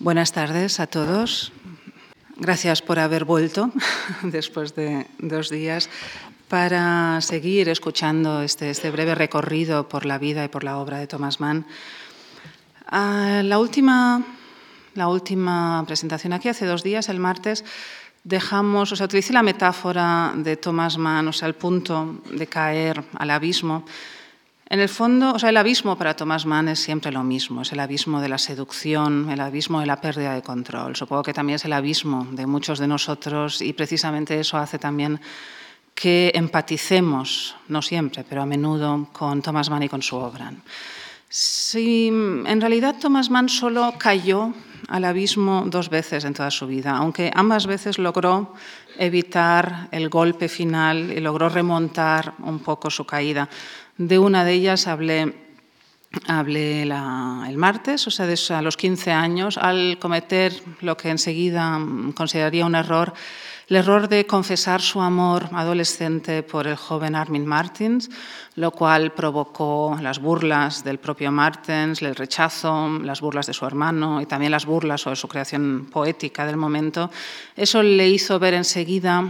Buenas tardes a todos. Gracias por haber vuelto después de dos días para seguir escuchando este, este, breve recorrido por la vida y por la obra de Thomas Mann. Ah, la, última, la última presentación aquí, hace dos días, el martes, dejamos, o sea, utilicé la metáfora de Thomas Mann, o sea, el punto de caer al abismo en el fondo, o sea, el abismo para Thomas Mann es siempre lo mismo, es el abismo de la seducción, el abismo de la pérdida de control. Supongo que también es el abismo de muchos de nosotros y precisamente eso hace también que empaticemos, no siempre, pero a menudo, con Thomas Mann y con su obra. Si en realidad Thomas Mann solo cayó al abismo dos veces en toda su vida, aunque ambas veces logró evitar el golpe final y logró remontar un poco su caída. De una de ellas hablé, el martes, o sea, a los 15 años, al cometer lo que enseguida consideraría un error, el error de confesar su amor adolescente por el joven Armin Martins, lo cual provocó las burlas del propio Martins, el rechazo, las burlas de su hermano y también las burlas sobre su creación poética del momento. Eso le hizo ver enseguida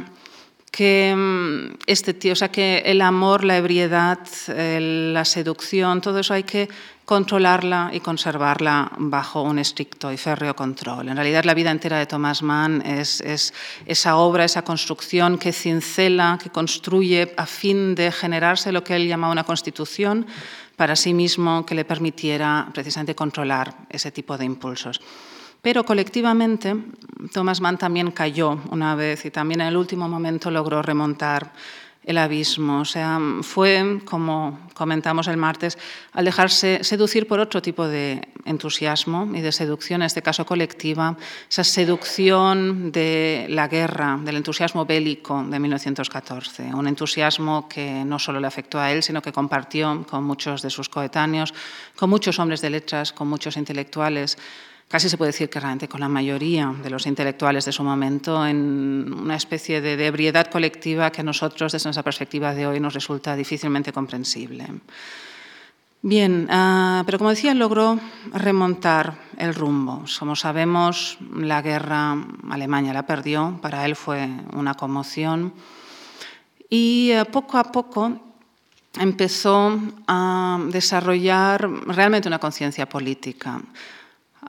que mm, este tío, o sea, que el amor, la ebriedad, la seducción, todo eso hay que controlarla y conservarla bajo un estricto y férreo control. En realidad, la vida entera de Thomas Mann es, es esa obra, esa construcción que cincela, que construye a fin de generarse lo que él llama una constitución para sí mismo que le permitiera precisamente controlar ese tipo de impulsos. Pero colectivamente, Thomas Mann también cayó una vez y también en el último momento logró remontar el abismo. O sea, fue, como comentamos el martes, al dejarse seducir por otro tipo de entusiasmo y de seducción, en este caso colectiva, esa seducción de la guerra, del entusiasmo bélico de 1914, un entusiasmo que no solo le afectó a él, sino que compartió con muchos de sus coetáneos, con muchos hombres de letras, con muchos intelectuales casi se puede decir que realmente con la mayoría de los intelectuales de su momento, en una especie de, ebriedad colectiva que a nosotros, desde nuestra perspectiva de hoy, nos resulta difícilmente comprensible. Bien, ah, pero como decía, logró remontar el rumbo. Como sabemos, la guerra Alemania la perdió, para él fue una conmoción y eh, poco a poco empezó a desarrollar realmente una conciencia política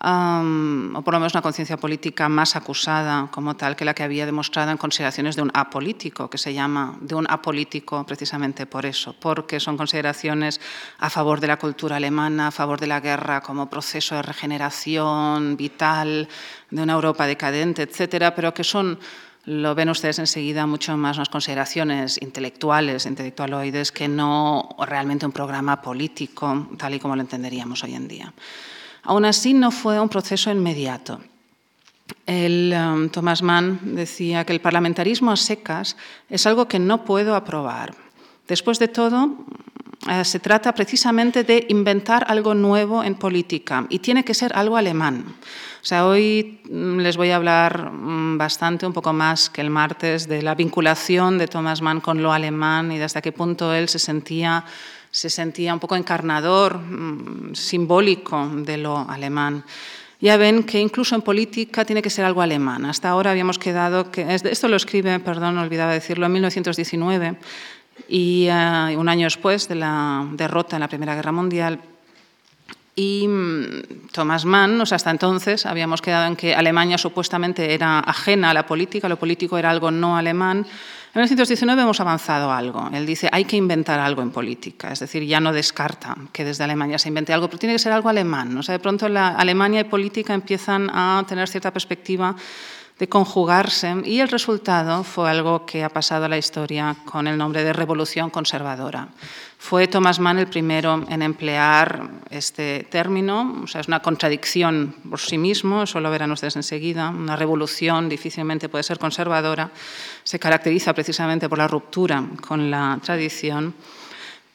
o por lo menos una conciencia política más acusada como tal que la que había demostrado en consideraciones de un apolítico, que se llama de un apolítico precisamente por eso, porque son consideraciones a favor de la cultura alemana, a favor de la guerra como proceso de regeneración vital de una Europa decadente, etcétera, pero que son lo ven ustedes enseguida mucho más unas consideraciones intelectuales, intelectualoides, que no realmente un programa político, tal y como lo entenderíamos hoy en día. Aún así, no fue un proceso inmediato. El, um, Thomas Mann decía que el parlamentarismo a secas es algo que no puedo aprobar. Después de todo, eh, se trata precisamente de inventar algo nuevo en política y tiene que ser algo alemán. O sea, hoy mm, les voy a hablar mm, bastante, un poco más que el martes, de la vinculación de Thomas Mann con lo alemán y de hasta qué punto él se sentía se sentía un poco encarnador, mm, simbólico de lo alemán. Ya ven que incluso en política tiene que ser algo alemán. Hasta ahora habíamos quedado que esto lo escribe, perdón, olvidaba decirlo, en 1919 y eh, un año después de la derrota en la Primera Guerra Mundial. Y mm, Thomas Mann, o sea, hasta entonces habíamos quedado en que Alemania supuestamente era ajena a la política, lo político era algo no alemán, en 1919 hemos avanzado algo. Él dice, hay que inventar algo en política, es decir, ya no descarta que desde Alemania se invente algo, pero tiene que ser algo alemán. O sea, de pronto la Alemania y política empiezan a tener cierta perspectiva de conjugarse y el resultado fue algo que ha pasado a la historia con el nombre de revolución conservadora. Fue Thomas Mann el primero en emplear este término, o sea, es una contradicción por sí mismo, eso lo verán ustedes enseguida. Una revolución difícilmente puede ser conservadora, se caracteriza precisamente por la ruptura con la tradición.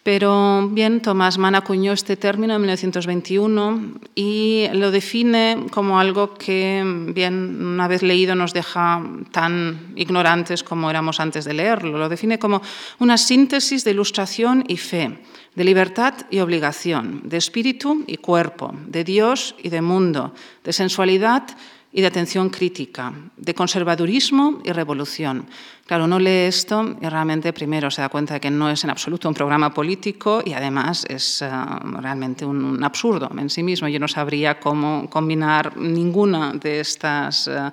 Pero bien, Thomas Mann acuñó este término en 1921 y lo define como algo que, bien, una vez leído nos deja tan ignorantes como éramos antes de leerlo. Lo define como una síntesis de ilustración y fe, de libertad y obligación, de espíritu y cuerpo, de Dios y de mundo, de sensualidad y de atención crítica, de conservadurismo y revolución. Claro, uno lee esto y realmente primero se da cuenta de que no es en absoluto un programa político y además es eh, realmente un, absurdo en sí mismo. Yo no sabría cómo combinar ninguna de estas eh,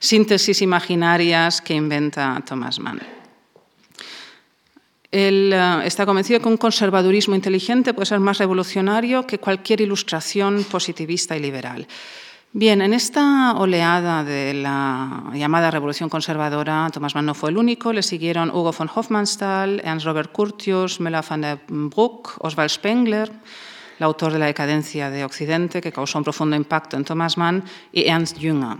síntesis imaginarias que inventa Thomas Mann. Él eh, está convencido que un conservadurismo inteligente puede ser más revolucionario que cualquier ilustración positivista y liberal. Bien, en esta oleada de la llamada Revolución Conservadora, Thomas Mann no fue el único, le siguieron Hugo von Hofmannsthal, Ernst Robert Curtius, Mela van der Broek, Oswald Spengler, el autor de La decadencia de Occidente, que causó un profundo impacto en Thomas Mann, y Ernst Jünger.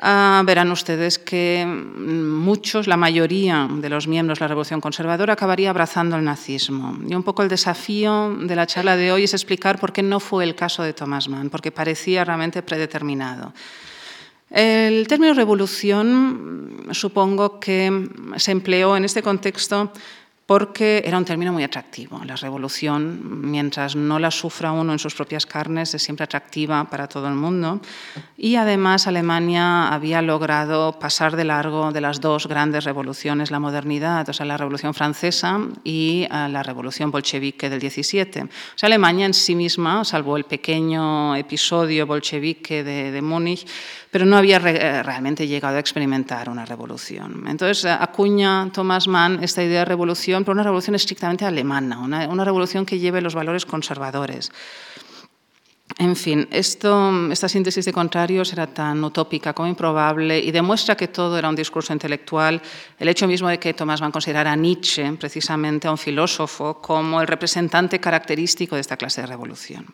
Ah, verán ustedes que muchos, la mayoría de los miembros de la Revolución Conservadora acabaría abrazando el nazismo. Y un poco el desafío de la charla de hoy es explicar por qué no fue el caso de Thomas Mann, porque parecía realmente predeterminado. El término revolución supongo que se empleó en este contexto porque era un término muy atractivo. La revolución, mientras no la sufra uno en sus propias carnes, es siempre atractiva para todo el mundo. Y además Alemania había logrado pasar de largo de las dos grandes revoluciones, la modernidad, o sea, la Revolución Francesa y eh, la Revolución Bolchevique del 17. O sea, Alemania en sí misma, salvo el pequeño episodio bolchevique de, de Múnich, pero no había eh, realmente llegado a experimentar una revolución. Entonces acuña Thomas Mann esta idea de revolución, pero una revolución estrictamente alemana, una, revolución que lleve los valores conservadores. En fin, esta síntesis de contrarios era tan utópica como improbable y demuestra que todo era un discurso intelectual. El hecho mismo de que Thomas Mann considerara a Nietzsche, precisamente a un filósofo, como el representante característico de esta clase de revolución.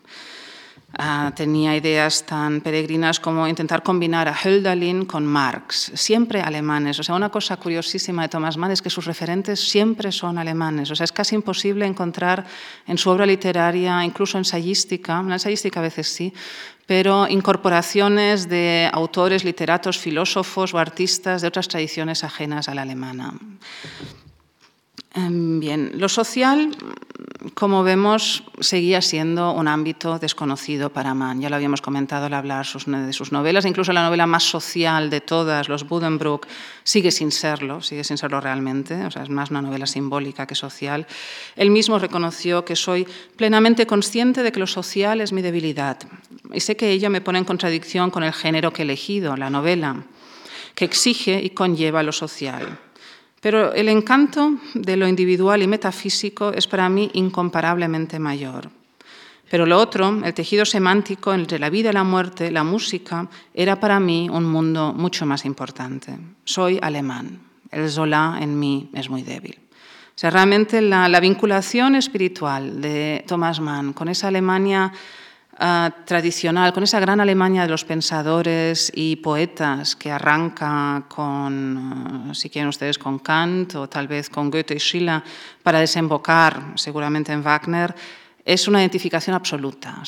Ah, tenía ideas tan peregrinas como intentar combinar a Hölderlin con Marx, siempre alemanes. O sea, una cosa curiosísima de Thomas Mann es que sus referentes siempre son alemanes. O sea, es casi imposible encontrar en su obra literaria, incluso ensayística, la ensayística a veces sí, pero incorporaciones de autores, literatos, filósofos o artistas de otras tradiciones ajenas a la alemana. Em, bien, lo social, como vemos, seguía siendo un ámbito desconocido para Mann. Ya lo habíamos comentado al hablar de sus novelas, incluso la novela más social de todas, Los Buddenbrook, sigue sin serlo, sigue sin serlo realmente, o sea, es más una novela simbólica que social. Él mismo reconoció que soy plenamente consciente de que lo social es mi debilidad y sé que ello me pone en contradicción con el género que he elegido, la novela, que exige y conlleva lo social. Pero el encanto de lo individual y metafísico es para mí incomparablemente mayor. Pero lo otro, el tejido semántico entre la vida y la muerte, la música, era para mí un mundo mucho más importante. Soy alemán. El Zola en mí es muy débil. O sea, realmente la, la vinculación espiritual de Thomas Mann con esa Alemania Ah, tradicional, con esa gran Alemania de los pensadores y poetas que arranca con, ah, si quieren ustedes, con Kant o tal vez con Goethe y Schiller, para desembocar seguramente en Wagner, es una identificación absoluta.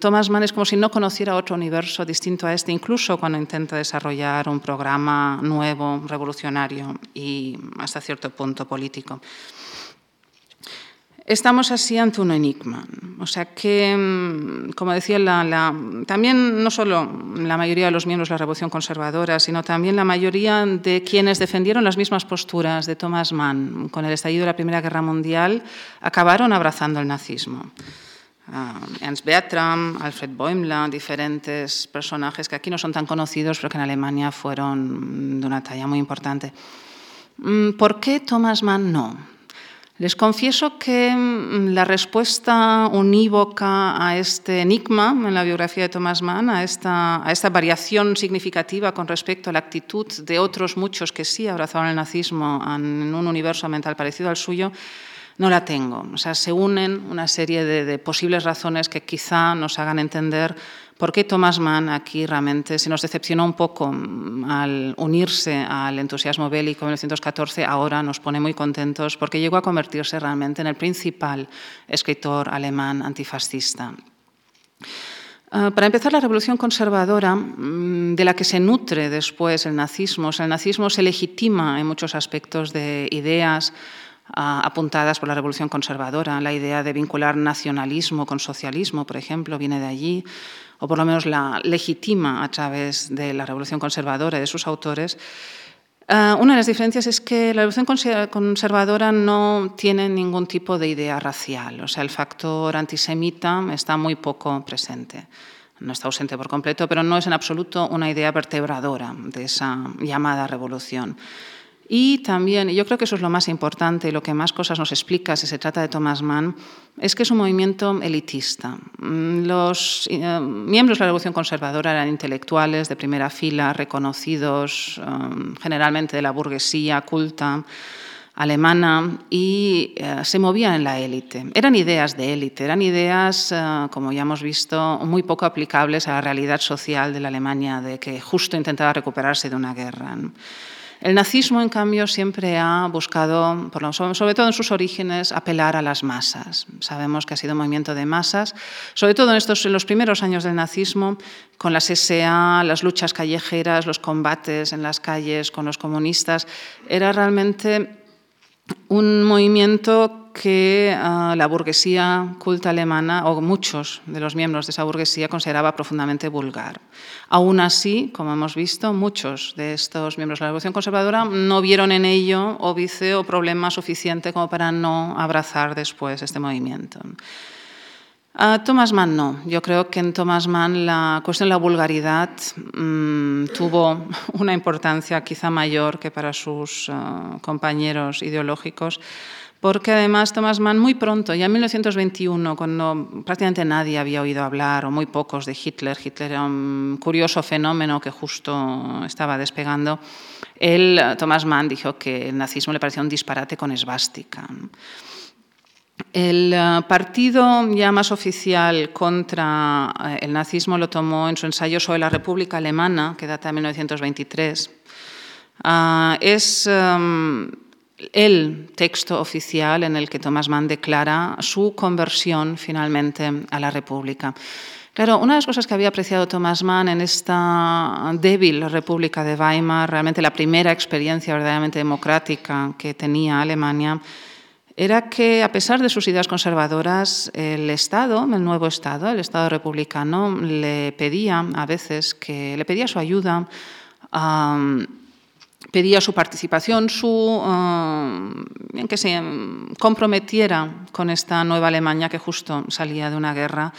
Thomas Mann es como si no conociera otro universo distinto a este, incluso cuando intenta desarrollar un programa nuevo, revolucionario y hasta cierto punto político. Estamos así ante un enigma. O sea que, mm, como decía, también no solo la mayoría de los miembros de la Revolución Conservadora, sino también la mayoría de quienes defendieron las mismas posturas de Thomas Mann con el estallido de la Primera Guerra Mundial, acabaron abrazando el nazismo. Ah, Ernst Bertram, Alfred Bäumler, diferentes personajes que aquí no son tan conocidos, pero que en Alemania fueron de una talla muy importante. Mm, ¿Por qué Thomas Mann no? Les confieso que mm, la respuesta unívoca a este enigma en la biografía de Thomas Mann, a esta, variación significativa con respecto a la actitud de otros muchos que sí abrazaron el nazismo en un universo mental parecido al suyo, no la tengo. O sea, se unen una serie de, posibles razones que quizá nos hagan entender por qué Thomas Mann aquí realmente se nos decepcionó un poco mm, al unirse al entusiasmo bélico en 1914, ahora nos pone muy contentos porque llegó a convertirse realmente en el principal escritor alemán antifascista. Ah, para empezar, la revolución conservadora, mm, de la que se nutre después el nazismo, el nazismo se legitima en muchos aspectos de ideas ah, apuntadas por la revolución conservadora. La idea de vincular nacionalismo con socialismo, por ejemplo, viene de allí, o por lo menos la legitima a través de la revolución conservadora y de sus autores. Ah, una de las diferencias es que la revolución conservadora no tiene ningún tipo de idea racial, o sea, el factor antisemita está muy poco presente. No está ausente por completo, pero no es en absoluto una idea vertebradora de esa llamada revolución. Y también, yo creo que eso es lo más importante lo que más cosas nos explica si se trata de Thomas Mann, es que es un movimiento elitista. Mm, los eh, miembros de la Revolución Conservadora eran intelectuales de primera fila, reconocidos um, generalmente de la burguesía culta alemana y eh, se movían en la élite. Eran ideas de élite, eran ideas, eh, como ya hemos visto, muy poco aplicables a la realidad social de la Alemania, de que justo intentaba recuperarse de una guerra. El nazismo, en cambio, siempre ha buscado, sobre todo en sus orígenes, apelar a las masas. Sabemos que ha sido un movimiento de masas, sobre todo en, estos, en los primeros años del nazismo, con las SA, las luchas callejeras, los combates en las calles con los comunistas. Era realmente un movimiento que ah, la burguesía culta alemana, o muchos de los miembros de esa burguesía, consideraba profundamente vulgar. Aún así, como hemos visto, muchos de estos miembros de la Revolución Conservadora no vieron en ello óbice o problema suficiente como para no abrazar después este movimiento. A Thomas Mann no. Yo creo que en Thomas Mann la cuestión de la vulgaridad mm, tuvo una importancia quizá mayor que para sus ah, compañeros ideológicos porque además Thomas Mann muy pronto, ya en 1921, cuando prácticamente nadie había oído hablar, o muy pocos, de Hitler, Hitler era un curioso fenómeno que justo estaba despegando, él, Thomas Mann, dijo que el nazismo le parecía un disparate con esvástica. El eh, partido ya más oficial contra eh, el nazismo lo tomó en su ensayo sobre la República Alemana, que data de 1923. Ah, es em, el texto oficial en el que Thomas Mann declara su conversión finalmente a la República. Claro, una de las cosas que había apreciado Thomas Mann en esta débil República de Weimar, realmente la primera experiencia verdaderamente democrática que tenía Alemania, era que a pesar de sus ideas conservadoras, el Estado, el nuevo Estado, el Estado republicano, le pedía a veces que le pedía su ayuda pedía su participación, su, eh, que se comprometiera con esta nueva Alemania que justo salía de una guerra.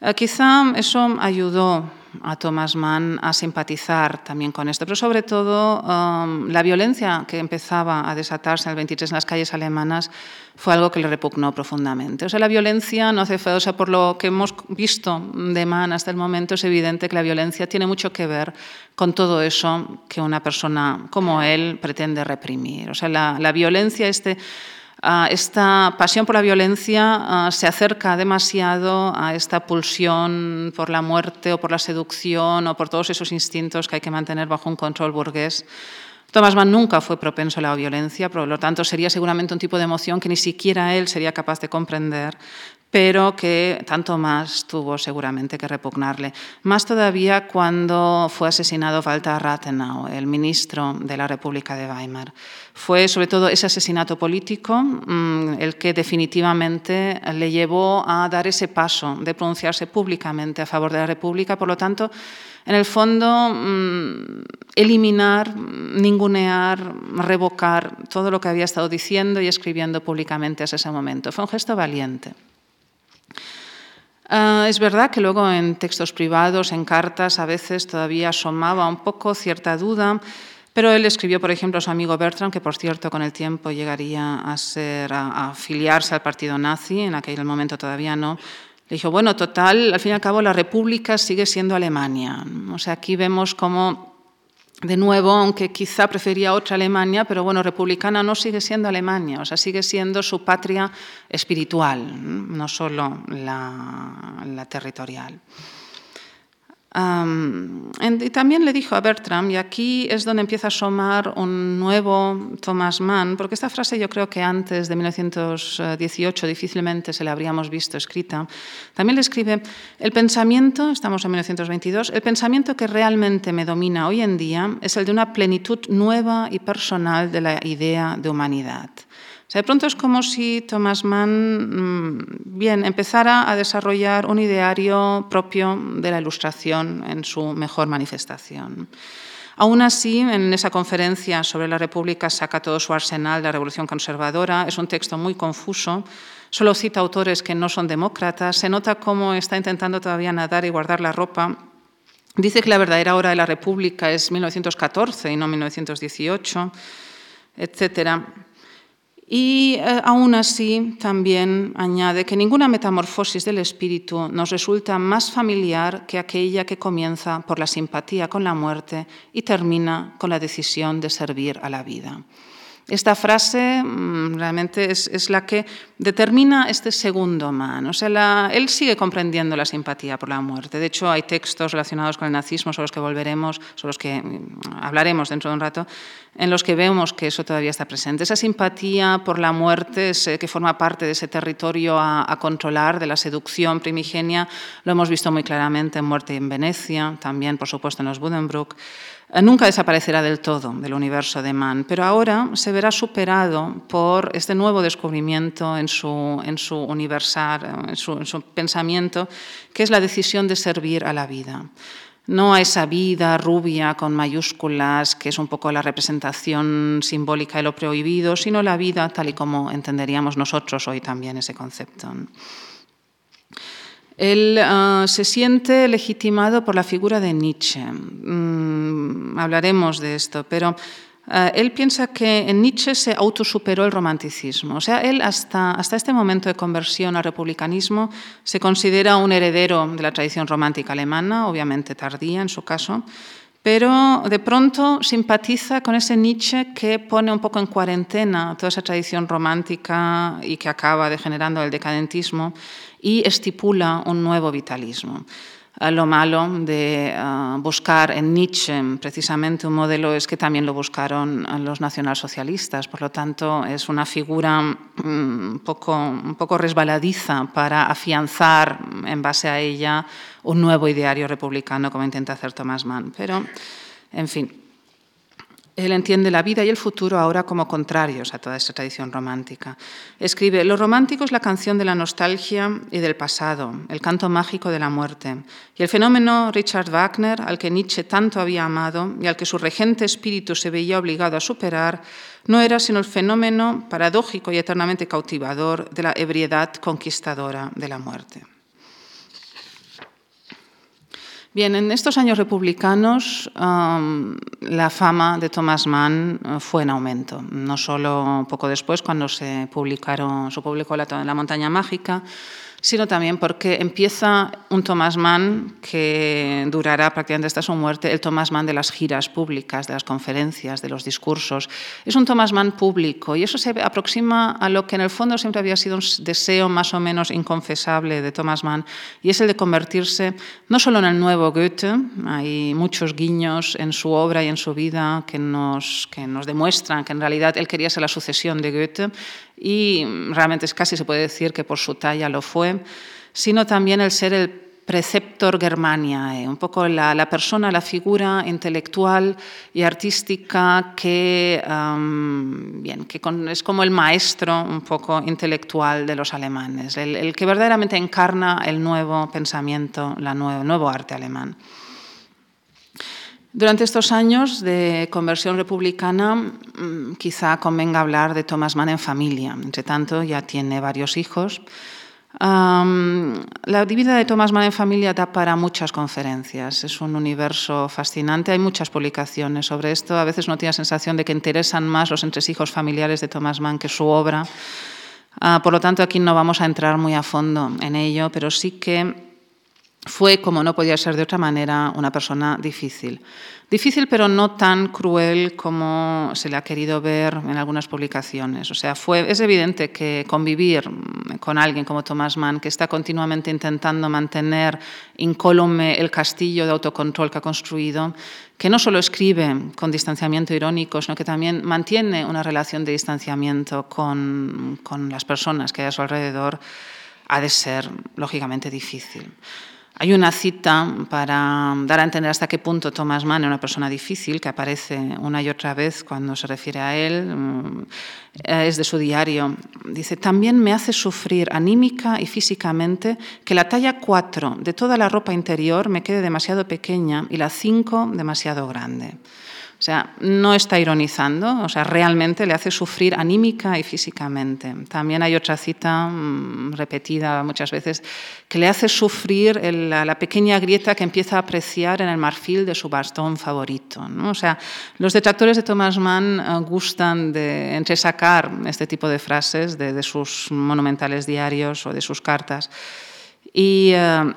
Eh, quizá eso ayudó a Thomas Mann a simpatizar también con esto, pero sobre todo um, la violencia que empezaba a desatarse en el 23 en las calles alemanas fue algo que le repugnó profundamente. O sea, la violencia no hace falta, o sea, por lo que hemos visto de Mann hasta el momento, es evidente que la violencia tiene mucho que ver con todo eso que una persona como él pretende reprimir. O sea, la, la violencia, este esta pasión por la violencia se acerca demasiado a esta pulsión por la muerte o por la seducción o por todos esos instintos que hay que mantener bajo un control burgués. Thomas Mann nunca fue propenso a la violencia, por lo tanto sería seguramente un tipo de emoción que ni siquiera él sería capaz de comprender, pero que tanto más tuvo seguramente que repugnarle. Más todavía cuando fue asesinado Walter Rathenau, el ministro de la República de Weimar. Fue sobre todo ese asesinato político mm, el que definitivamente le llevó a dar ese paso de pronunciarse públicamente a favor de la República. Por lo tanto, en el fondo, mm, eliminar, ningunear, revocar todo lo que había estado diciendo y escribiendo públicamente hasta ese momento. Fue un gesto valiente. Ah, es verdad que luego en textos privados, en cartas, a veces todavía asomaba un poco cierta duda, pero él escribió, por ejemplo, a su amigo Bertrand, que por cierto con el tiempo llegaría a, ser, a, afiliarse al partido nazi, en aquel momento todavía no. Le dijo, bueno, total, al fin y al cabo la República sigue siendo Alemania. O sea, aquí vemos cómo de nuevo, aunque quizá prefería otra Alemania, pero bueno, republicana no sigue siendo Alemania, o sea, sigue siendo su patria espiritual, no solo la territorial y también le dijo a Bertram, y aquí es donde empieza a asomar un nuevo Thomas Mann, porque esta frase yo creo que antes de 1918 difícilmente se la habríamos visto escrita, también le escribe, el pensamiento, estamos en 1922, el pensamiento que realmente me domina hoy en día es el de una plenitud nueva y personal de la idea de humanidad de pronto es como si Thomas Mann mm, bien, empezara a desarrollar un ideario propio de la ilustración en su mejor manifestación. Aún así, en esa conferencia sobre la República saca todo su arsenal de la Revolución Conservadora. Es un texto muy confuso, solo cita autores que no son demócratas, se nota cómo está intentando todavía nadar y guardar la ropa. Dice que la verdadera hora de la República es 1914 y no 1918, etcétera. Y eh, aún así también añade que ninguna metamorfosis del espíritu nos resulta más familiar que aquella que comienza por la simpatía con la muerte y termina con la decisión de servir a la vida. Esta frase mm, realmente es, la que determina este segundo man. Él sigue comprendiendo la simpatía por la muerte. De hecho, hay textos relacionados con el nazismo sobre los que volveremos, sobre los que mm, hablaremos dentro de un rato, en los que vemos que eso todavía está presente. Esa simpatía por la muerte que forma parte de ese territorio a, a, controlar, de la seducción primigenia, lo hemos visto muy claramente en Muerte en Venecia, también, por supuesto, en los Buddenbrook. Nunca desaparecerá del todo del universo de Mann, pero ahora se verá superado por este nuevo descubrimiento en su, en su universal, en su, en su pensamiento, que es la decisión de servir a la vida no a esa vida rubia con mayúsculas, que es un poco la representación simbólica de lo prohibido, sino la vida tal y como entenderíamos nosotros hoy también ese concepto. Él ah, se siente legitimado por la figura de Nietzsche. Mm, hablaremos de esto, pero ah, él piensa que en Nietzsche se autosuperó el romanticismo. O sea, él hasta, hasta este momento de conversión al republicanismo se considera un heredero de la tradición romántica alemana, obviamente tardía en su caso, pero de pronto simpatiza con ese Nietzsche que pone un poco en cuarentena toda esa tradición romántica y que acaba degenerando el decadentismo y estipula un nuevo vitalismo. Lo malo de eh, buscar en Nietzsche precisamente un modelo es que también lo buscaron los nacionalsocialistas, por lo tanto es una figura mm, poco, un poco resbaladiza para afianzar en base a ella un nuevo ideario republicano como intenta hacer Thomas Mann. Pero, en fin, él entiende la vida y el futuro ahora como contrarios a toda esa tradición romántica. Escribe, lo romántico es la canción de la nostalgia y del pasado, el canto mágico de la muerte. Y el fenómeno Richard Wagner, al que Nietzsche tanto había amado y al que su regente espíritu se veía obligado a superar, no era sino el fenómeno paradójico y eternamente cautivador de la ebriedad conquistadora de la muerte. Bien, en estos años republicanos la fama de Thomas Mann uh, fue en aumento, no solo poco después cuando se, publicaron, se publicó la, la montaña mágica, sino también porque empieza un Thomas Mann que durará prácticamente hasta su muerte, el Thomas Mann de las giras públicas, de las conferencias, de los discursos. Es un Thomas Mann público y eso se aproxima a lo que en el fondo siempre había sido un deseo más o menos inconfesable de Thomas Mann y es el de convertirse no solo en el nuevo Goethe, hay muchos guiños en su obra y en su vida que nos, que nos demuestran que en realidad él quería ser la sucesión de Goethe, y realmente es casi se puede decir que por su talla lo fue, sino también el ser el preceptor Germania, un poco la, persona, la figura intelectual y artística que, es como el maestro un poco intelectual de los alemanes, el, que verdaderamente encarna el nuevo pensamiento, el nuevo arte alemán. Durante estos años de conversión republicana, mm, quizá convenga hablar de Thomas Mann en familia. Entre tanto, ya tiene varios hijos. la vida de Thomas Mann en familia da para muchas conferencias. Es un universo fascinante. Hay muchas publicaciones sobre esto. A veces no tiene la sensación de que interesan más los entresijos familiares de Thomas Mann que su obra. Ah, por lo tanto, aquí no vamos a entrar muy a fondo en ello, pero sí que fue, como no podía ser de otra manera, una persona difícil. Difícil, pero no tan cruel como se le ha querido ver en algunas publicaciones. O sea, fue, es evidente que convivir con alguien como Thomas Mann, que está continuamente intentando mantener incólume el castillo de autocontrol que ha construido, que no solo escribe con distanciamiento irónico, sino que también mantiene una relación de distanciamiento con, con las personas que hay a su alrededor, ha de ser lógicamente difícil. Hay una cita para dar a entender hasta qué punto Thomas Mann es una persona difícil, que aparece una y otra vez cuando se refiere a él, mm, es de su diario. Dice, también me hace sufrir anímica y físicamente que la talla 4 de toda la ropa interior me quede demasiado pequeña y la 5 demasiado grande. O sea, no está ironizando, o sea, realmente le hace sufrir anímica y físicamente. También hay otra cita mm, repetida muchas veces que le hace sufrir la, pequeña grieta que empieza a apreciar en el marfil de su bastón favorito. O sea, los detractores de Thomas Mann eh, gustan de entresacar este tipo de frases de, sus monumentales diarios o de sus cartas. Y. Eh,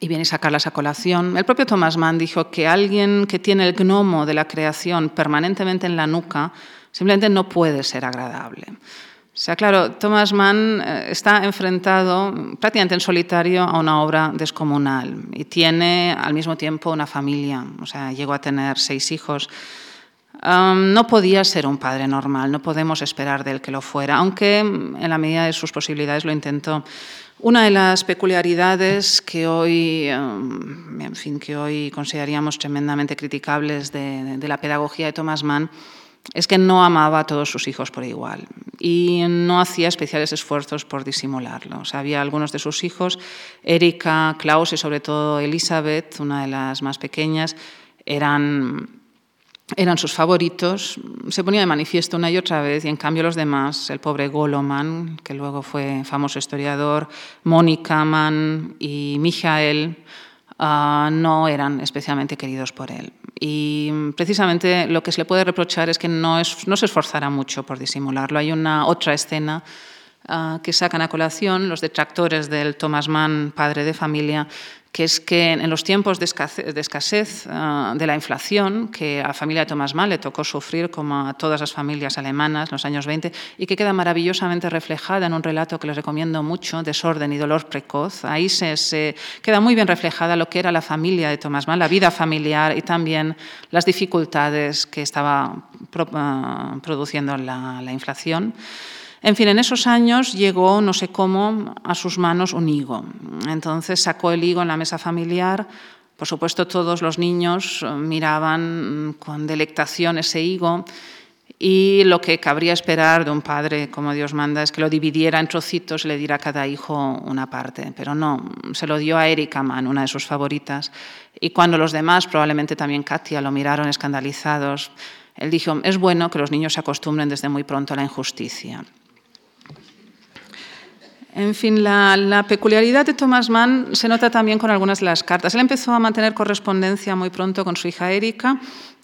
y viene sacarlas a colación. El propio Thomas Mann dijo que alguien que tiene el gnomo de la creación permanentemente en la nuca simplemente no puede ser agradable. O sea, claro, Thomas Mann eh, está enfrentado prácticamente en solitario a una obra descomunal y tiene al mismo tiempo una familia. O sea, llegó a tener seis hijos. no podía ser un padre normal, no podemos esperar de él que lo fuera, aunque en la medida de sus posibilidades lo intentó. Una de las peculiaridades que hoy, em, en fin, que hoy consideraríamos tremendamente criticables de, la pedagogía de Thomas Mann es que no amaba a todos sus hijos por igual y no hacía especiales esfuerzos por disimularlo. Había algunos de sus hijos, Erika, Klaus y sobre todo Elizabeth, una de las más pequeñas, eran eran sus favoritos, se ponía de manifiesto una y otra vez, y en cambio los demás, el pobre Goloman, que luego fue famoso historiador, Mónica Mann y Michael, ah, no eran especialmente queridos por él. Y precisamente lo que se le puede reprochar es que no, es, no se esforzara mucho por disimularlo. Hay una otra escena ah, que sacan a colación los detractores del Thomas Mann, padre de familia, que es que en los tiempos de escasez, ah, de la inflación, que a la familia de Thomas Mann le tocó sufrir como a todas las familias alemanas en los años 20, y que queda maravillosamente reflejada en un relato que les recomiendo mucho, Desorden y Dolor Precoz. Ahí se, queda muy bien reflejada lo que era la familia de Thomas Mann, la vida familiar y también las dificultades que estaba ah, produciendo la, la inflación. En fin, en esos años llegó, no sé cómo, a sus manos un higo. Entonces sacó el higo en la mesa familiar. Por supuesto, todos los niños eh, miraban con delectación ese higo y lo que cabría esperar de un padre, como Dios manda, es que lo dividiera en trocitos y le diera a cada hijo una parte. Pero no, se lo dio a Erika Mann, una de sus favoritas. Y cuando los demás, probablemente también Katia, lo miraron escandalizados, él dijo, es bueno que los niños se acostumbren desde muy pronto a la injusticia. En fin, la, peculiaridad de Thomas Mann se nota también con algunas de las cartas. Él empezó a mantener correspondencia muy pronto con su hija Erika.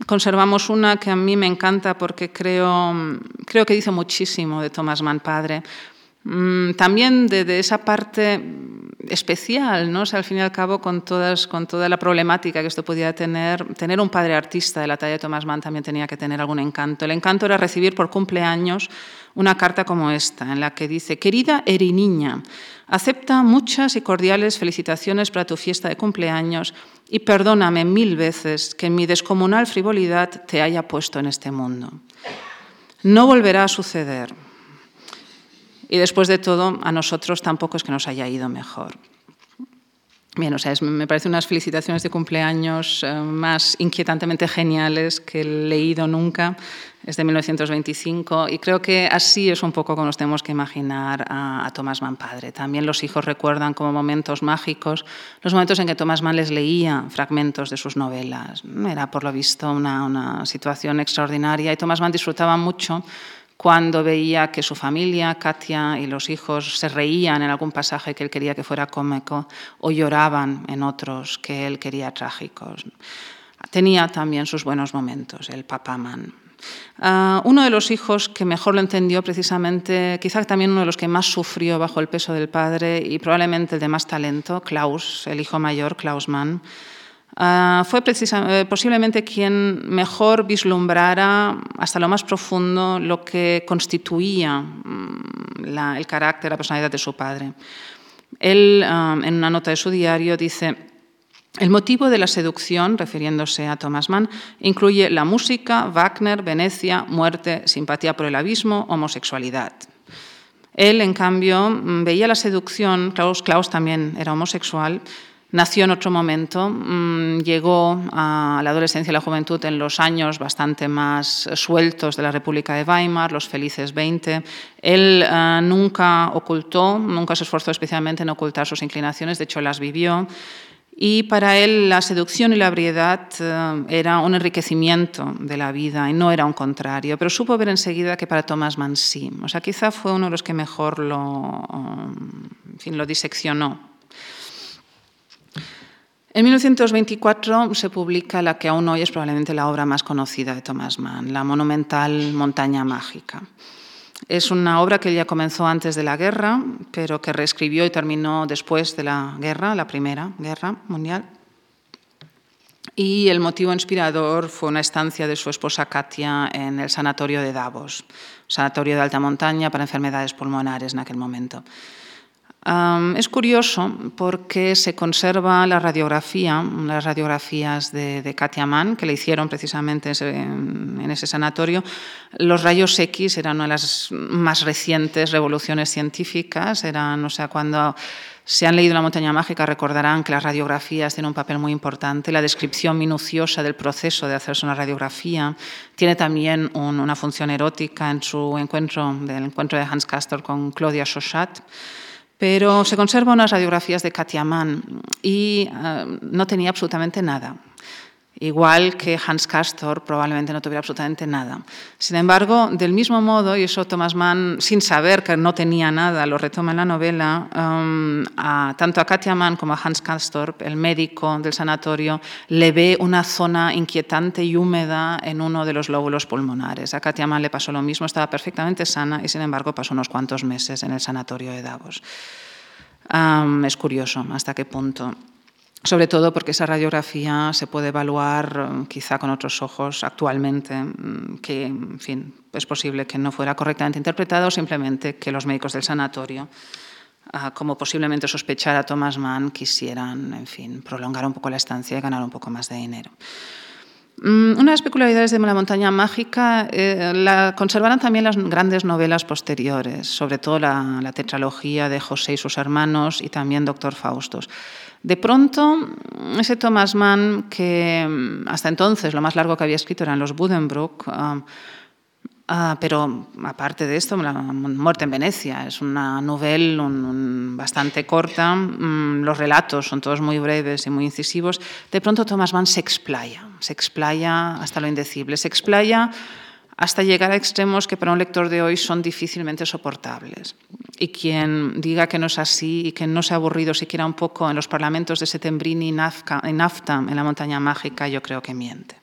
Conservamos una que a mí me encanta porque creo, creo que dice muchísimo de Thomas Mann padre. Mm, también de, esa parte especial, ¿no? al fin y al cabo, con, todas, con toda la problemática que esto podía tener, tener un padre artista de la talla de Thomas Mann también tenía que tener algún encanto. El encanto era recibir por cumpleaños una carta como esta, en la que dice, querida Eri niña, acepta muchas y cordiales felicitaciones para tu fiesta de cumpleaños y perdóname mil veces que mi descomunal frivolidad te haya puesto en este mundo. No volverá a suceder. Y después de todo, a nosotros tampoco es que nos haya ido mejor. Bien, o sea, me parece unas felicitaciones de cumpleaños eh, más inquietantemente geniales que he leído nunca. Es de 1925 y creo que así es un poco como nos tenemos que imaginar a, Thomas Mann padre. También los hijos recuerdan como momentos mágicos los momentos en que Thomas Mann les leía fragmentos de sus novelas. Era, por lo visto, una, una situación extraordinaria y Thomas Mann disfrutaba mucho cuando veía que su familia, Katia y los hijos se reían en algún pasaje que él quería que fuera cómico o lloraban en otros que él quería trágicos. Tenía también sus buenos momentos, el papá man. Ah, uno de los hijos que mejor lo entendió precisamente, quizá también uno de los que más sufrió bajo el peso del padre y probablemente el de más talento, Klaus, el hijo mayor, Klaus Mann, ah, fue eh, posiblemente quien mejor vislumbrara hasta lo más profundo lo que constituía mm, el carácter, la personalidad de su padre. Él, ah, en una nota de su diario, dice, el motivo de la seducción, refiriéndose a Thomas Mann, incluye la música, Wagner, Venecia, muerte, simpatía por el abismo, homosexualidad. Él, en cambio, mm, veía la seducción, Klaus, Klaus también era homosexual, nació en otro momento, mm, llegó a la adolescencia y la juventud en los años bastante más sueltos de la República de Weimar, los felices 20. Él eh, nunca ocultó, nunca se esforzó especialmente en ocultar sus inclinaciones, de hecho las vivió. Y para él la seducción y la ebriedad eh, era un enriquecimiento de la vida y no era un contrario. Pero supo ver enseguida que para Thomas Mann sí. O sea, quizá fue uno de los que mejor lo, fin, lo diseccionó. En 1924 se publica la que aún hoy es probablemente la obra más conocida de Thomas Mann, la monumental Montaña Mágica. Es una obra que ya comenzó antes de la guerra, pero que reescribió y terminó después de la guerra, la Primera Guerra Mundial. Y el motivo inspirador fue una estancia de su esposa Katia en el sanatorio de Davos, sanatorio de alta montaña para enfermedades pulmonares en aquel momento es curioso porque se conserva la radiografía, las radiografías de, Katia Mann, que le hicieron precisamente en ese sanatorio. Los rayos X eran una de las más recientes revoluciones científicas, eran, o sea, cuando se han leído La montaña mágica recordarán que las radiografías tienen un papel muy importante. La descripción minuciosa del proceso de hacerse una radiografía tiene también una función erótica en su encuentro, del encuentro de Hans Castor con Claudia Chauchat pero se conservan unas radiografías de Katia Mann y eh, no tenía absolutamente nada. Igual que Hans Castor probablemente no tuviera absolutamente nada. Sin embargo, del mismo modo, y eso Thomas Mann, sin saber que no tenía nada, lo retoma en la novela, um, tanto a Katia Mann como a Hans Castor, el médico del sanatorio, le ve una zona inquietante y húmeda en uno de los lóbulos pulmonares. A Katia Mann le pasó lo mismo, estaba perfectamente sana y sin embargo pasó unos cuantos meses en el sanatorio de Davos. Um, es curioso hasta qué punto sobre todo porque esa radiografía se puede evaluar mm, quizá con otros ojos actualmente, mm, que en fin, es posible que no fuera correctamente interpretada o simplemente que los médicos del sanatorio, ah, como posiblemente sospechara Thomas Mann, quisieran en fin, prolongar un poco la estancia y ganar un poco más de dinero. Mm, una de las peculiaridades de la montaña mágica eh, la conservarán también las grandes novelas posteriores, sobre todo la, la tetralogía de José y sus hermanos y también Doctor Faustos. De pronto, ese Thomas Mann, que mm, hasta entonces lo más largo que había escrito eran los Buddenbrook, ah, ah, pero aparte de esto, La muerte en Venecia es una novela bastante corta, mm, los relatos son todos muy breves y muy incisivos. De pronto Thomas Mann se explaya, se explaya hasta lo indecible, se explaya hasta llegar a extremos que para un lector de hoy son difícilmente soportables. Y quien diga que no es así y que no se ha aburrido siquiera un poco en los parlamentos de Setembrini y Nafta, en la montaña mágica, yo creo que miente.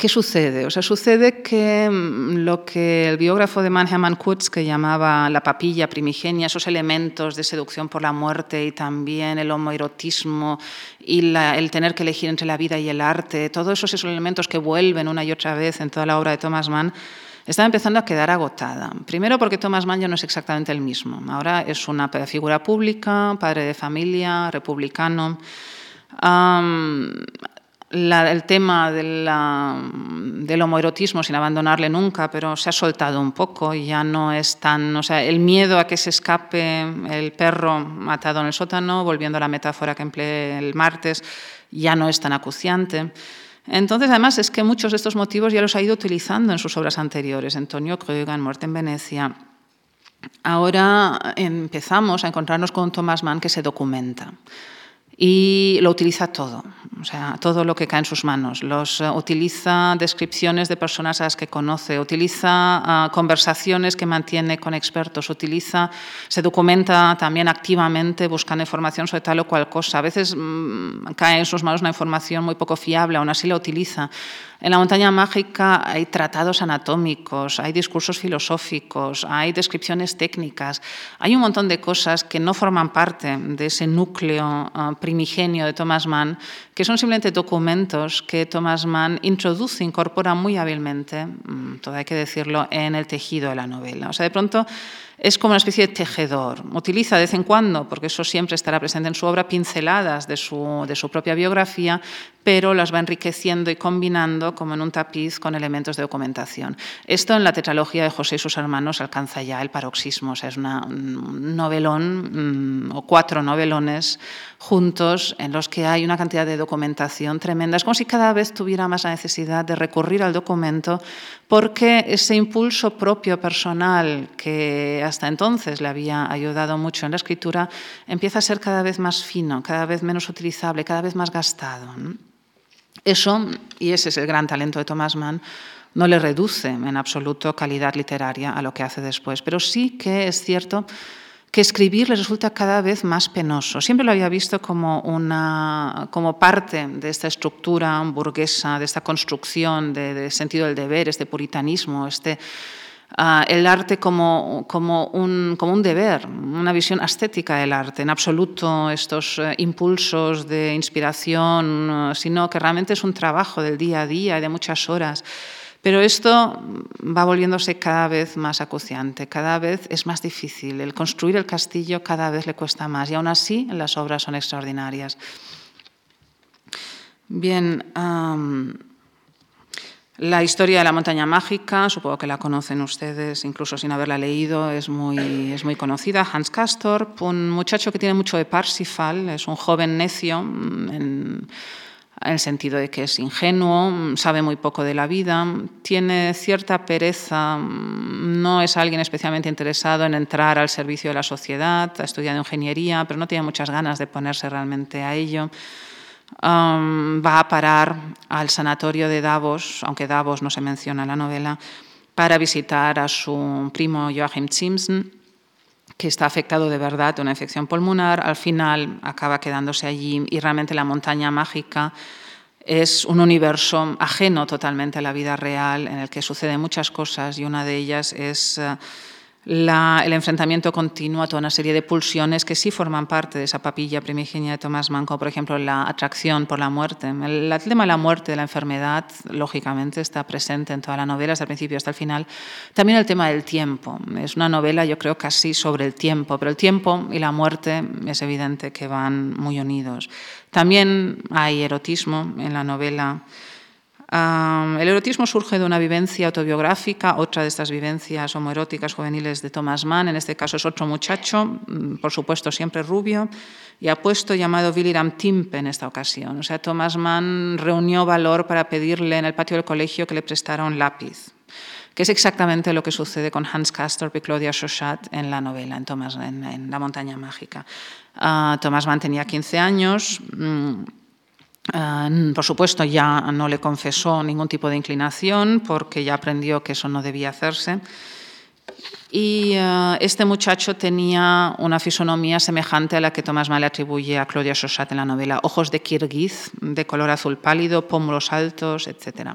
¿Qué sucede? O sea, sucede que mm, lo que el biógrafo de Mannheim Kutz, que llamaba la papilla primigenia, esos elementos de seducción por la muerte y también el homoerotismo y el tener que elegir entre la vida y el arte, todos esos, esos elementos que vuelven una y otra vez en toda la obra de Thomas Mann, estaba empezando a quedar agotada. Primero porque Thomas Mann ya no es exactamente el mismo. Ahora es una figura pública, padre de familia, republicano el tema del homoerotismo sin abandonarle nunca, pero se ha soltado un poco y ya no es tan, o sea, el miedo a que se escape el perro matado en el sótano, volviendo a la metáfora que empleé el martes, ya no es tan acuciante. Entonces, además, es que muchos de estos motivos ya los ha ido utilizando en sus obras anteriores, Antonio en Muerte en Venecia. Ahora empezamos a encontrarnos con Thomas Mann que se documenta y lo utiliza todo, o sea, todo lo que cae en sus manos. Los, eh, utiliza descripciones de personas a las que conoce, utiliza ah, conversaciones que mantiene con expertos, utiliza, se documenta también activamente buscando información sobre tal o cual cosa. A veces mm, cae en sus manos una información muy poco fiable, aún así la utiliza. En la montaña mágica hay tratados anatómicos, hay discursos filosóficos, hay descripciones técnicas, hay un montón de cosas que no forman parte de ese núcleo ah, primigenio de Thomas Mann, que son simplemente documentos que Thomas Mann introduce, incorpora muy hábilmente, mm, todo hay que decirlo, en el tejido de la novela. O sea, de pronto es como una especie de tejedor. Utiliza de vez en cuando, porque eso siempre estará presente en su obra, pinceladas de su, de su propia biografía, pero las va enriqueciendo y combinando como en un tapiz con elementos de documentación. Esto en la tetralogía de José y sus hermanos alcanza ya el paroxismo, es un novelón mm, o cuatro novelones juntos en los que hay una cantidad de documentación tremenda. Es como si cada vez tuviera más la necesidad de recurrir al documento porque ese impulso propio personal que hasta entonces le había ayudado mucho en la escritura empieza a ser cada vez más fino, cada vez menos utilizable, cada vez más gastado. Eso, y ese es el gran talento de Thomas Mann, no le reduce en absoluto calidad literaria a lo que hace después, pero sí que es cierto que escribir le resulta cada vez más penoso. Siempre lo había visto como, una, como parte de esta estructura burguesa, de esta construcción de, de sentido del deber, este puritanismo, este, uh, el arte como, como, un, como, un, deber, una visión estética del arte, en absoluto estos uh, impulsos de inspiración, sino que realmente es un trabajo del día a día y de muchas horas. Pero esto va volviéndose cada vez más acuciante, cada vez es más difícil. El construir el castillo cada vez le cuesta más y aún así las obras son extraordinarias. Bien, um, la historia de la montaña mágica, supongo que la conocen ustedes, incluso sin haberla leído, es muy, es muy conocida. Hans Castor, un muchacho que tiene mucho de Parsifal, es un joven necio. En, en el sentido de que es ingenuo, sabe muy poco de la vida, tiene cierta pereza, no es alguien especialmente interesado en entrar al servicio de la sociedad, ha estudiado ingeniería, pero no tiene muchas ganas de ponerse realmente a ello. Va a parar al sanatorio de Davos, aunque Davos no se menciona en la novela, para visitar a su primo Joachim Simpson, que está afectado de verdad de una infección pulmonar, al final acaba quedándose allí y realmente la montaña mágica es un universo ajeno totalmente a la vida real en el que suceden muchas cosas y una de ellas es el enfrentamiento continuo a toda una serie de pulsiones que sí forman parte de esa papilla primigenia de Thomas Mann, como por ejemplo la atracción por la muerte. El, tema de la muerte, de la enfermedad, lógicamente está presente en toda la novela, desde el principio hasta el final. También el tema del tiempo. Es una novela, yo creo, casi sobre el tiempo, pero el tiempo y la muerte es evidente que van muy unidos. También hay erotismo en la novela el erotismo surge de una vivencia autobiográfica, otra de estas vivencias homoeróticas juveniles de Thomas Mann, en este caso es otro muchacho, mm, por supuesto siempre rubio, y apuesto llamado William Timpe en esta ocasión. O sea, Thomas Mann reunió valor para pedirle en el patio del colegio que le prestara un lápiz, que es exactamente lo que sucede con Hans Castorp y Claudia Chauchat en la novela, en, Thomas, en, La montaña mágica. Uh, Thomas Mann tenía 15 años. Mm, por supuesto, ya no le confesó ningún tipo de inclinación porque ya aprendió que eso no debía hacerse. Y uh, este muchacho tenía una fisonomía semejante a la que Tomás Mann le atribuye a Claudia Sosat en la novela, ojos de kirguiz, de color azul pálido, pómulos altos, etc.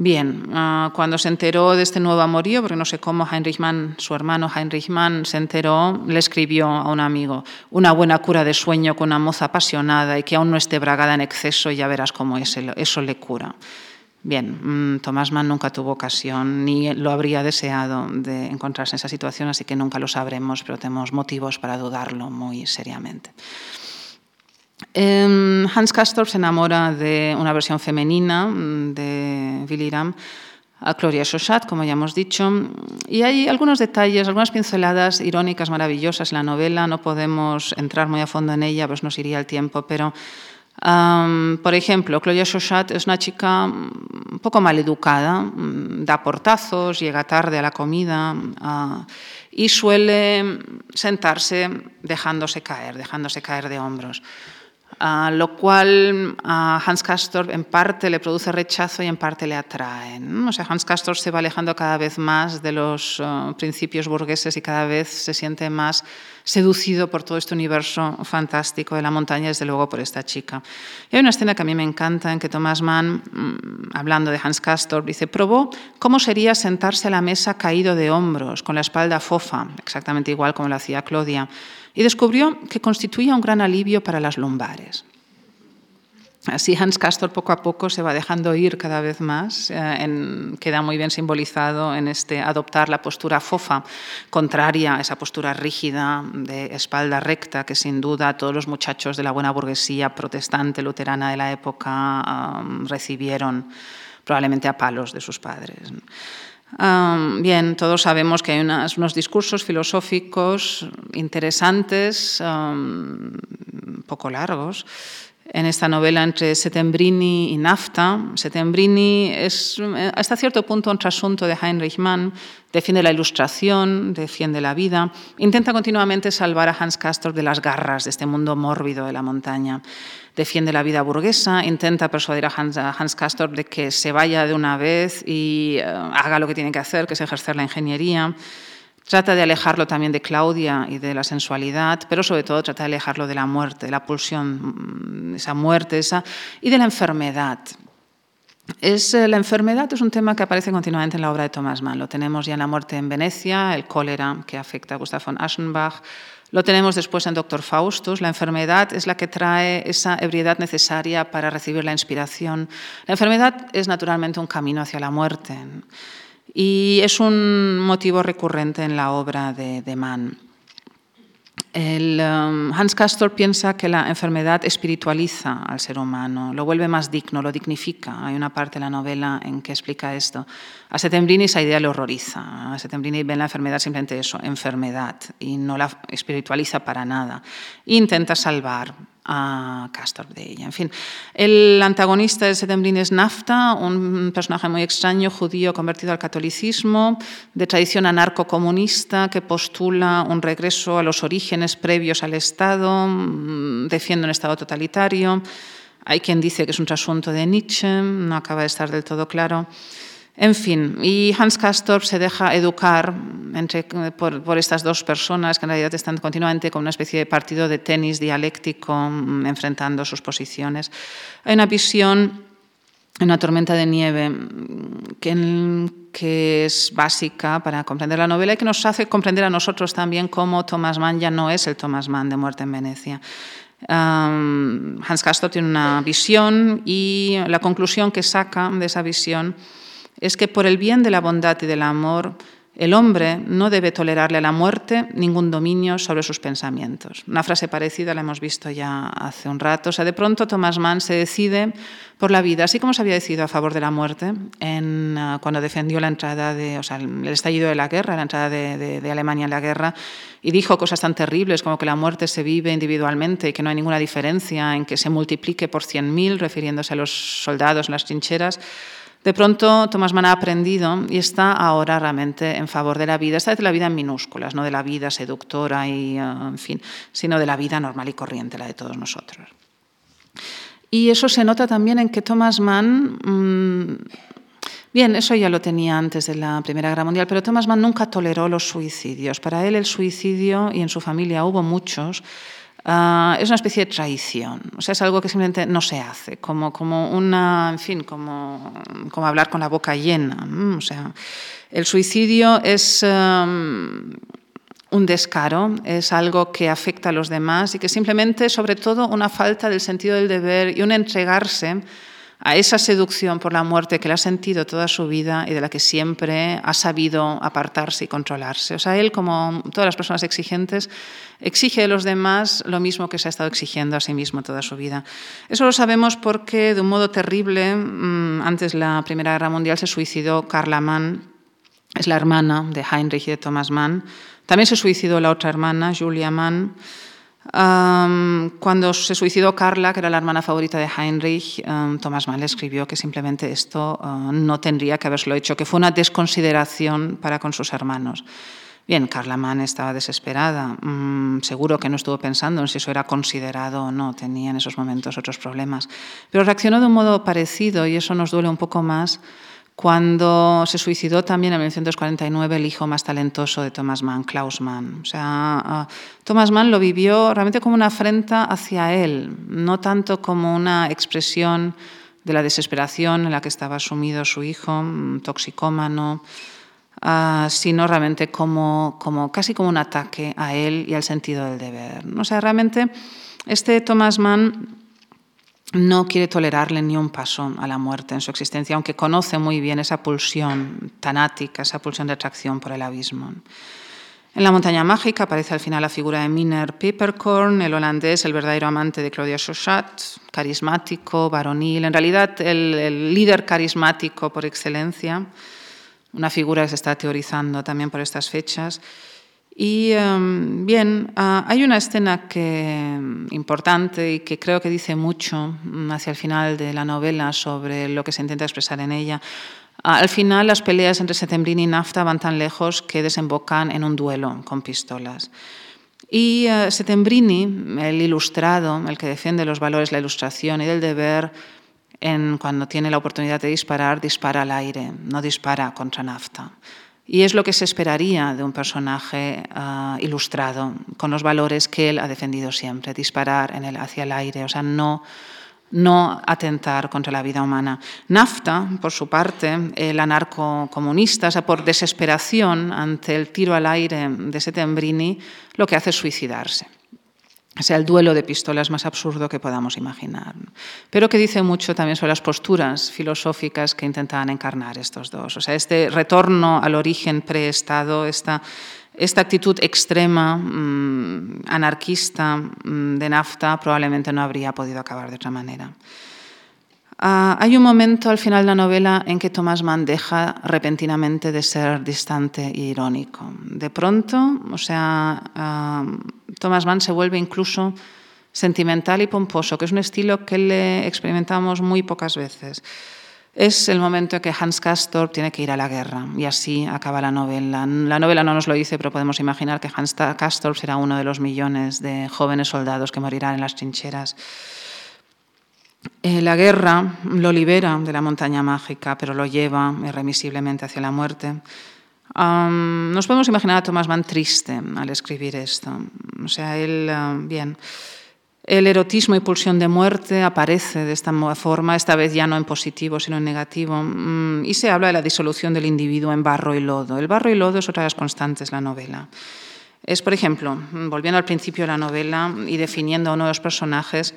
Bien, ah, cuando se enteró de este nuevo amorío, porque no sé cómo Heinrich Mann, su hermano Heinrich Mann, se enteró, le escribió a un amigo, una buena cura de sueño con una moza apasionada y que aún no esté bragada en exceso, ya verás cómo eso, eso le cura. Bien, mm, Tomás Mann nunca tuvo ocasión ni lo habría deseado de encontrarse en esa situación, así que nunca lo sabremos, pero tenemos motivos para dudarlo muy seriamente. Em, Hans Castorp se enamora de una versión femenina mm, de Willy Ram, a Gloria Sochat, como ya hemos dicho, y hay algunos detalles, algunas pinceladas irónicas maravillosas en la novela, no podemos entrar muy a fondo en ella, pues nos iría el tiempo, pero por ejemplo, Claudia Chauchat es una chica mm, un poco maleducada, mm, da portazos, llega tarde a la comida uh, y suele sentarse dejándose caer, dejándose caer de hombros. Ah, lo cual a Hans Castorp en parte le produce rechazo y en parte le atrae. O sea, Hans Castorp se va alejando cada vez más de los ah, principios burgueses y cada vez se siente más seducido por todo este universo fantástico de la montaña, desde luego por esta chica. Y hay una escena que a mí me encanta en que Thomas Mann, mm, hablando de Hans Castorp, dice, probó cómo sería sentarse a la mesa caído de hombros, con la espalda fofa, exactamente igual como lo hacía Claudia y descubrió que constituía un gran alivio para las lumbares. Así Hans Castor poco a poco se va dejando ir cada vez más, eh, queda muy bien simbolizado en este adoptar la postura fofa, contraria a esa postura rígida de espalda recta que sin duda todos los muchachos de la buena burguesía protestante luterana de la época recibieron probablemente a palos de sus padres bien, todos sabemos que hay unos discursos filosóficos interesantes, poco largos, en esta novela entre Settembrini y Nafta. Settembrini es hasta cierto punto un trasunto de Heinrich Mann, defiende la ilustración, defiende la vida, intenta continuamente salvar a Hans Castorp de las garras de este mundo mórbido de la montaña defiende la vida burguesa, intenta persuadir a Hans, Castorp de que se vaya de una vez y eh, haga lo que tiene que hacer, que es ejercer la ingeniería. Trata de alejarlo también de Claudia y de la sensualidad, pero sobre todo trata de alejarlo de la muerte, de la pulsión, mm, esa muerte esa, y de la enfermedad. Es, eh, la enfermedad es un tema que aparece continuamente en la obra de Thomas Mann. Lo tenemos ya en La muerte en Venecia, el cólera que afecta a Gustav von Aschenbach, lo tenemos después en Doctor Faustus. La enfermedad es la que trae esa ebriedad necesaria para recibir la inspiración. La enfermedad es naturalmente un camino hacia la muerte y es un motivo recurrente en la obra de, de Mann. Um, Hans Castor piensa que la enfermedad espiritualiza al ser humano, lo vuelve más digno, lo dignifica. Hay una parte de la novela en que explica esto. A Settembrini esa idea le horroriza. A Settembrini ve la enfermedad simplemente eso, enfermedad, y no la espiritualiza para nada. intenta salvar a Castor de ella. En fin, el antagonista de Setembrin es Nafta, un personaje muy extraño, judío convertido al catolicismo, de tradición anarco-comunista, que postula un regreso a los orígenes previos al Estado, mm, defiende un Estado totalitario. Hay quien dice que es un trasunto de Nietzsche, no acaba de estar del todo claro. En fin, y Hans Castorp se deja educar entre, por, estas dos personas que en realidad están continuamente con una especie de partido de tenis dialéctico mm, enfrentando sus posiciones. Hay una visión, una tormenta de nieve mm, que es básica para comprender la novela y que nos hace comprender a nosotros también cómo Thomas Mann ya no es el Thomas Mann de Muerte en Venecia. Hans Castorp tiene una visión y la conclusión que saca de esa visión es que por el bien de la bondad y del amor, el hombre no debe tolerarle a la muerte ningún dominio sobre sus pensamientos. Una frase parecida la hemos visto ya hace un rato. O sea, de pronto Thomas Mann se decide por la vida, así como se había decidido a favor de la muerte en, ah, cuando defendió la entrada de, o sea, el estallido de la guerra, la entrada de, de Alemania en la guerra, y dijo cosas tan terribles como que la muerte se vive individualmente y que no hay ninguna diferencia en que se multiplique por 100.000, refiriéndose a los soldados en las trincheras. De pronto Tomás Mann ha aprendido y está ahora realmente en favor de la vida, esta vez de la vida en minúsculas, no de la vida seductora y, eh, en fin, sino de la vida normal y corriente, la de todos nosotros. Y eso se nota también en que Thomas Mann, mm, bien, eso ya lo tenía antes de la Primera Guerra Mundial, pero Thomas Mann nunca toleró los suicidios. Para él el suicidio, y en su familia hubo muchos, Ah, es una especie de traición, o sea, es algo que simplemente no se hace, como, como una, en fin, como, como hablar con la boca llena. O sea, el suicidio es um, un descaro, es algo que afecta a los demás y que simplemente, sobre todo, una falta del sentido del deber y un entregarse a esa seducción por la muerte que él ha sentido toda su vida y de la que siempre ha sabido apartarse y controlarse. O sea, él, como todas las personas exigentes, exige de los demás lo mismo que se ha estado exigiendo a sí mismo toda su vida. Eso lo sabemos porque, de un modo terrible, mm, antes de la Primera Guerra Mundial se suicidó Carla Mann, es la hermana de Heinrich y de Thomas Mann. También se suicidó la otra hermana, Julia Mann cuando se suicidó Carla, que era la hermana favorita de Heinrich, Thomas Mann escribió que simplemente esto no tendría que haberlo hecho, que fue una desconsideración para con sus hermanos. Bien, Carla Mann estaba desesperada. Mm, seguro que no estuvo pensando en si eso era considerado o no. Tenía en esos momentos otros problemas. Pero reaccionó de un modo parecido y eso nos duele un poco más cuando se suicidó también en 1949 el hijo más talentoso de Thomas Mann, Klaus Mann. O sea, Thomas Mann lo vivió realmente como una afrenta hacia él, no tanto como una expresión de la desesperación en la que estaba sumido su hijo, toxicómano, uh, sino realmente como, como, casi como un ataque a él y al sentido del deber. O sea, realmente este Thomas Mann no quiere tolerarle ni un paso a la muerte en su existencia, aunque conoce muy bien esa pulsión tanática, esa pulsión de atracción por el abismo. En La montaña mágica aparece al final la figura de Miner Peppercorn, el holandés, el verdadero amante de Claudia Chauchat, carismático, varonil, en realidad el, el líder carismático por excelencia, una figura que se está teorizando también por estas fechas. Y em, bien, ah, hay una escena que, importante y que creo que dice mucho mm, hacia el final de la novela sobre lo que se intenta expresar en ella. Ah, al final, las peleas entre Setembrini y Nafta van tan lejos que desembocan en un duelo con pistolas. Y uh, Setembrini, el ilustrado, el que defiende los valores, la ilustración y del deber, en, cuando tiene la oportunidad de disparar, dispara al aire, no dispara contra Nafta. Y es lo que se esperaría de un personaje uh, ilustrado, con los valores que él ha defendido siempre, disparar en el, hacia el aire, o sea, no, no atentar contra la vida humana. Nafta, por su parte, el anarcocomunista, o sea, por desesperación ante el tiro al aire de Setembrini, lo que hace es suicidarse sea el duelo de pistolas más absurdo que podamos imaginar, pero que dice mucho también sobre las posturas filosóficas que intentaban encarnar estos dos. O sea, este retorno al origen preestado, esta, esta actitud extrema, mmm, anarquista mmm, de Nafta, probablemente no habría podido acabar de otra manera. Uh, hay un momento al final de la novela en que Thomas Mann deja repentinamente de ser distante e irónico. De pronto, o sea, uh, Thomas Mann se vuelve incluso sentimental y pomposo, que es un estilo que le experimentamos muy pocas veces. Es el momento en que Hans Castorp tiene que ir a la guerra y así acaba la novela. La novela no nos lo dice, pero podemos imaginar que Hans Castorp será uno de los millones de jóvenes soldados que morirán en las trincheras. Eh, la guerra lo libera de la montaña mágica, pero lo lleva irremisiblemente hacia la muerte. Um, nos podemos imaginar a Thomas Mann triste al escribir esto. O sea, él, uh, bien, el erotismo y pulsión de muerte aparece de esta forma, esta vez ya no en positivo, sino en negativo, um, y se habla de la disolución del individuo en barro y lodo. El barro y lodo es otra de las constantes de la novela. Es, por ejemplo, volviendo al principio de la novela y definiendo a uno de los personajes,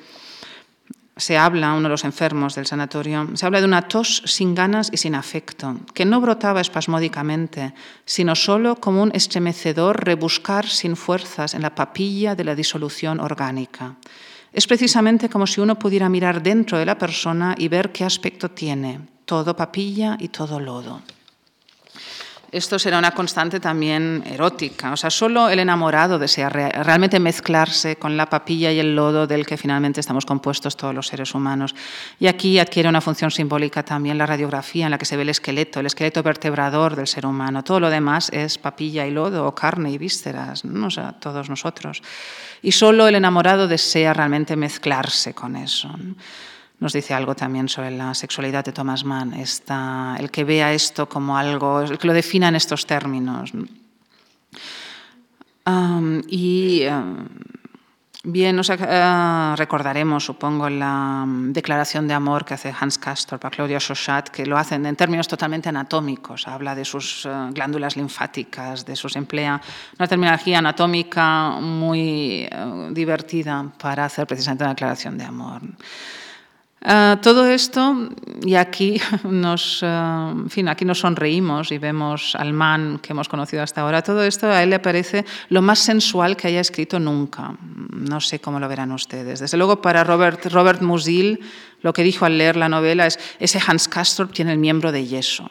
se habla, uno de los enfermos del sanatorio, se habla de una tos sin ganas y sin afecto, que no brotaba espasmódicamente, sino solo como un estremecedor rebuscar sin fuerzas en la papilla de la disolución orgánica. Es precisamente como si uno pudiera mirar dentro de la persona y ver qué aspecto tiene, todo papilla y todo lodo esto será una constante también erótica. O sea, solo el enamorado desea realmente mezclarse con la papilla y el lodo del que finalmente estamos compuestos todos los seres humanos. Y aquí adquiere una función simbólica también la radiografía en la que se ve el esqueleto, el esqueleto vertebrador del ser humano. Todo lo demás es papilla y lodo, o carne y vísceras, ¿no? o sea, todos nosotros. Y solo el enamorado desea realmente mezclarse con eso nos dice algo también sobre la sexualidad de Thomas Mann, el que vea esto como algo, el que lo defina en estos términos. Y bien, o sea, uh, recordaremos, supongo, la um, declaración de amor que hace Hans Castor para Claudia Chauchat, que lo hacen en términos totalmente anatómicos. Habla de sus uh, glándulas linfáticas, de sus emplea una terminología anatómica muy uh, divertida para hacer precisamente una declaración de amor. Uh, todo esto, y aquí nos, en fin, aquí nos sonreímos y vemos al man que hemos conocido hasta ahora, todo esto a él le parece lo más sensual que haya escrito nunca. No sé cómo lo verán ustedes. Desde luego para Robert, Robert Musil lo que dijo al leer la novela es, ese Hans Castorp tiene el miembro de yeso.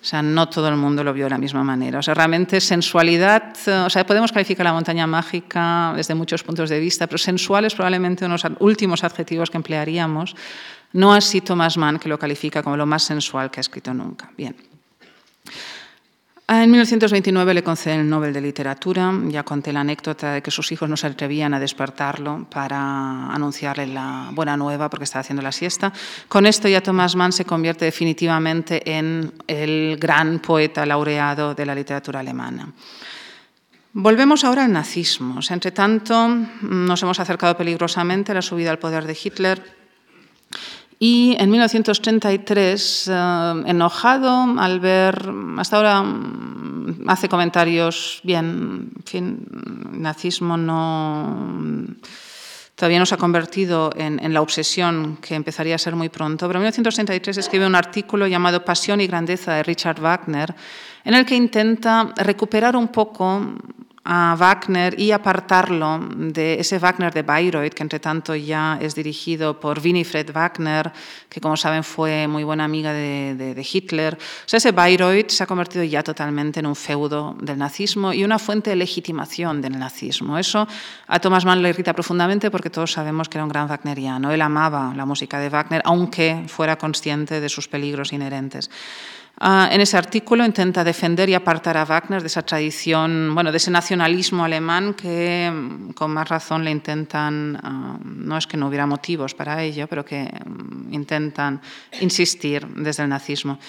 O sea, no todo el mundo lo vio de la misma manera. O sea, realmente sensualidad, eh, o sea, podemos calificar la montaña mágica desde muchos puntos de vista, pero sensual es probablemente uno de los últimos adjetivos que emplearíamos. No así Thomas Mann, que lo califica como lo más sensual que ha escrito nunca. Bien. En 1929 le conceden el Nobel de Literatura. Ya conté la anécdota de que sus hijos no se atrevían a despertarlo para anunciarle la buena nueva porque estaba haciendo la siesta. Con esto ya Thomas Mann se convierte definitivamente en el gran poeta laureado de la literatura alemana. Volvemos ahora al nazismo. Entre tanto, nos hemos acercado peligrosamente a la subida al poder de Hitler y en 1933, eh, enojado al ver, hasta ahora mm, hace comentarios, bien, en fin, nazismo no, todavía no se ha convertido en, en, la obsesión que empezaría a ser muy pronto, pero en 1933 escribe un artículo llamado Pasión y Grandeza de Richard Wagner, en el que intenta recuperar un poco a Wagner y apartarlo de ese Wagner de Bayreuth, que entre tanto ya es dirigido por Winifred Wagner, que como saben fue muy buena amiga de, Hitler. O sea, ese Bayreuth se ha convertido ya totalmente en un feudo del nazismo y una fuente de legitimación del nazismo. Eso a Thomas Mann le irrita profundamente porque todos sabemos que era un gran wagneriano. Él amaba la música de Wagner, aunque fuera consciente de sus peligros inherentes. Ah, en ese artículo intenta defender y apartar a Wagner de esa tradición, bueno, de ese nacionalismo alemán que mm, con más razón le intentan, ah, no es que no hubiera motivos para ello, pero que mm, intentan insistir desde el nazismo.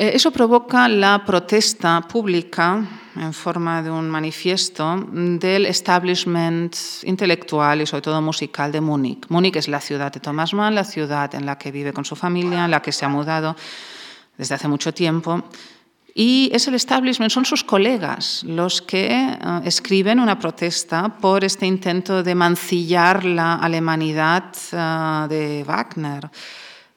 Eh, eso provoca la protesta pública en forma de un manifiesto del establishment intelectual y sobre todo musical de Múnich. Múnich es la ciudad de Thomas Mann, la ciudad en la que vive con su familia, en la que se ha mudado desde hace mucho tiempo. Y es el establishment, son sus colegas los que eh, escriben una protesta por este intento de mancillar la alemanidad eh, de Wagner.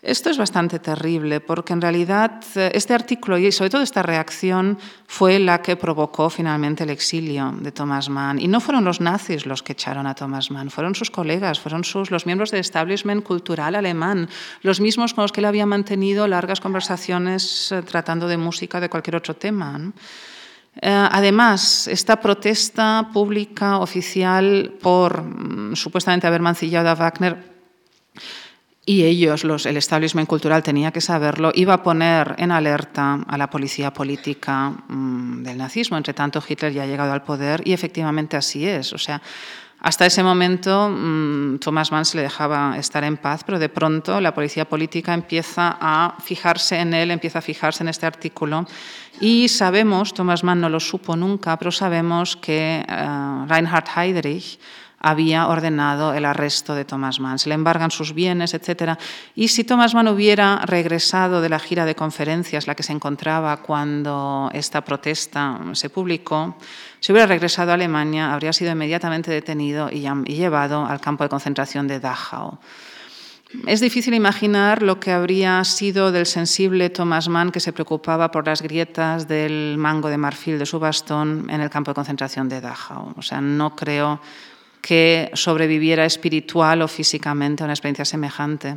Esto es bastante terrible porque en realidad eh, este artículo y sobre todo esta reacción fue la que provocó finalmente el exilio de Thomas Mann. Y no fueron los nazis los que echaron a Thomas Mann, fueron sus colegas, fueron sus, los miembros del establishment cultural alemán, los mismos con los que él había mantenido largas conversaciones eh, tratando de música de cualquier otro tema. Eh, además, esta protesta pública oficial por mm, supuestamente haber mancillado a Wagner y ellos, los, el establishment cultural tenía que saberlo, iba a poner en alerta a la policía política mm, del nazismo. Entre tanto, Hitler ya ha llegado al poder y efectivamente así es. O sea, hasta ese momento mm, Thomas Mann se le dejaba estar en paz, pero de pronto la policía política empieza a fijarse en él, empieza a fijarse en este artículo y sabemos, Thomas Mann no lo supo nunca, pero sabemos que uh, Reinhard Heydrich, había ordenado el arresto de Thomas Mann. Se le embargan sus bienes, etc. Y si Thomas Mann hubiera regresado de la gira de conferencias, la que se encontraba cuando esta protesta se publicó, si hubiera regresado a Alemania, habría sido inmediatamente detenido y llevado al campo de concentración de Dachau. Es difícil imaginar lo que habría sido del sensible Thomas Mann que se preocupaba por las grietas del mango de marfil de su bastón en el campo de concentración de Dachau. O sea, no creo que sobreviviera espiritual o físicamente a una experiencia semejante.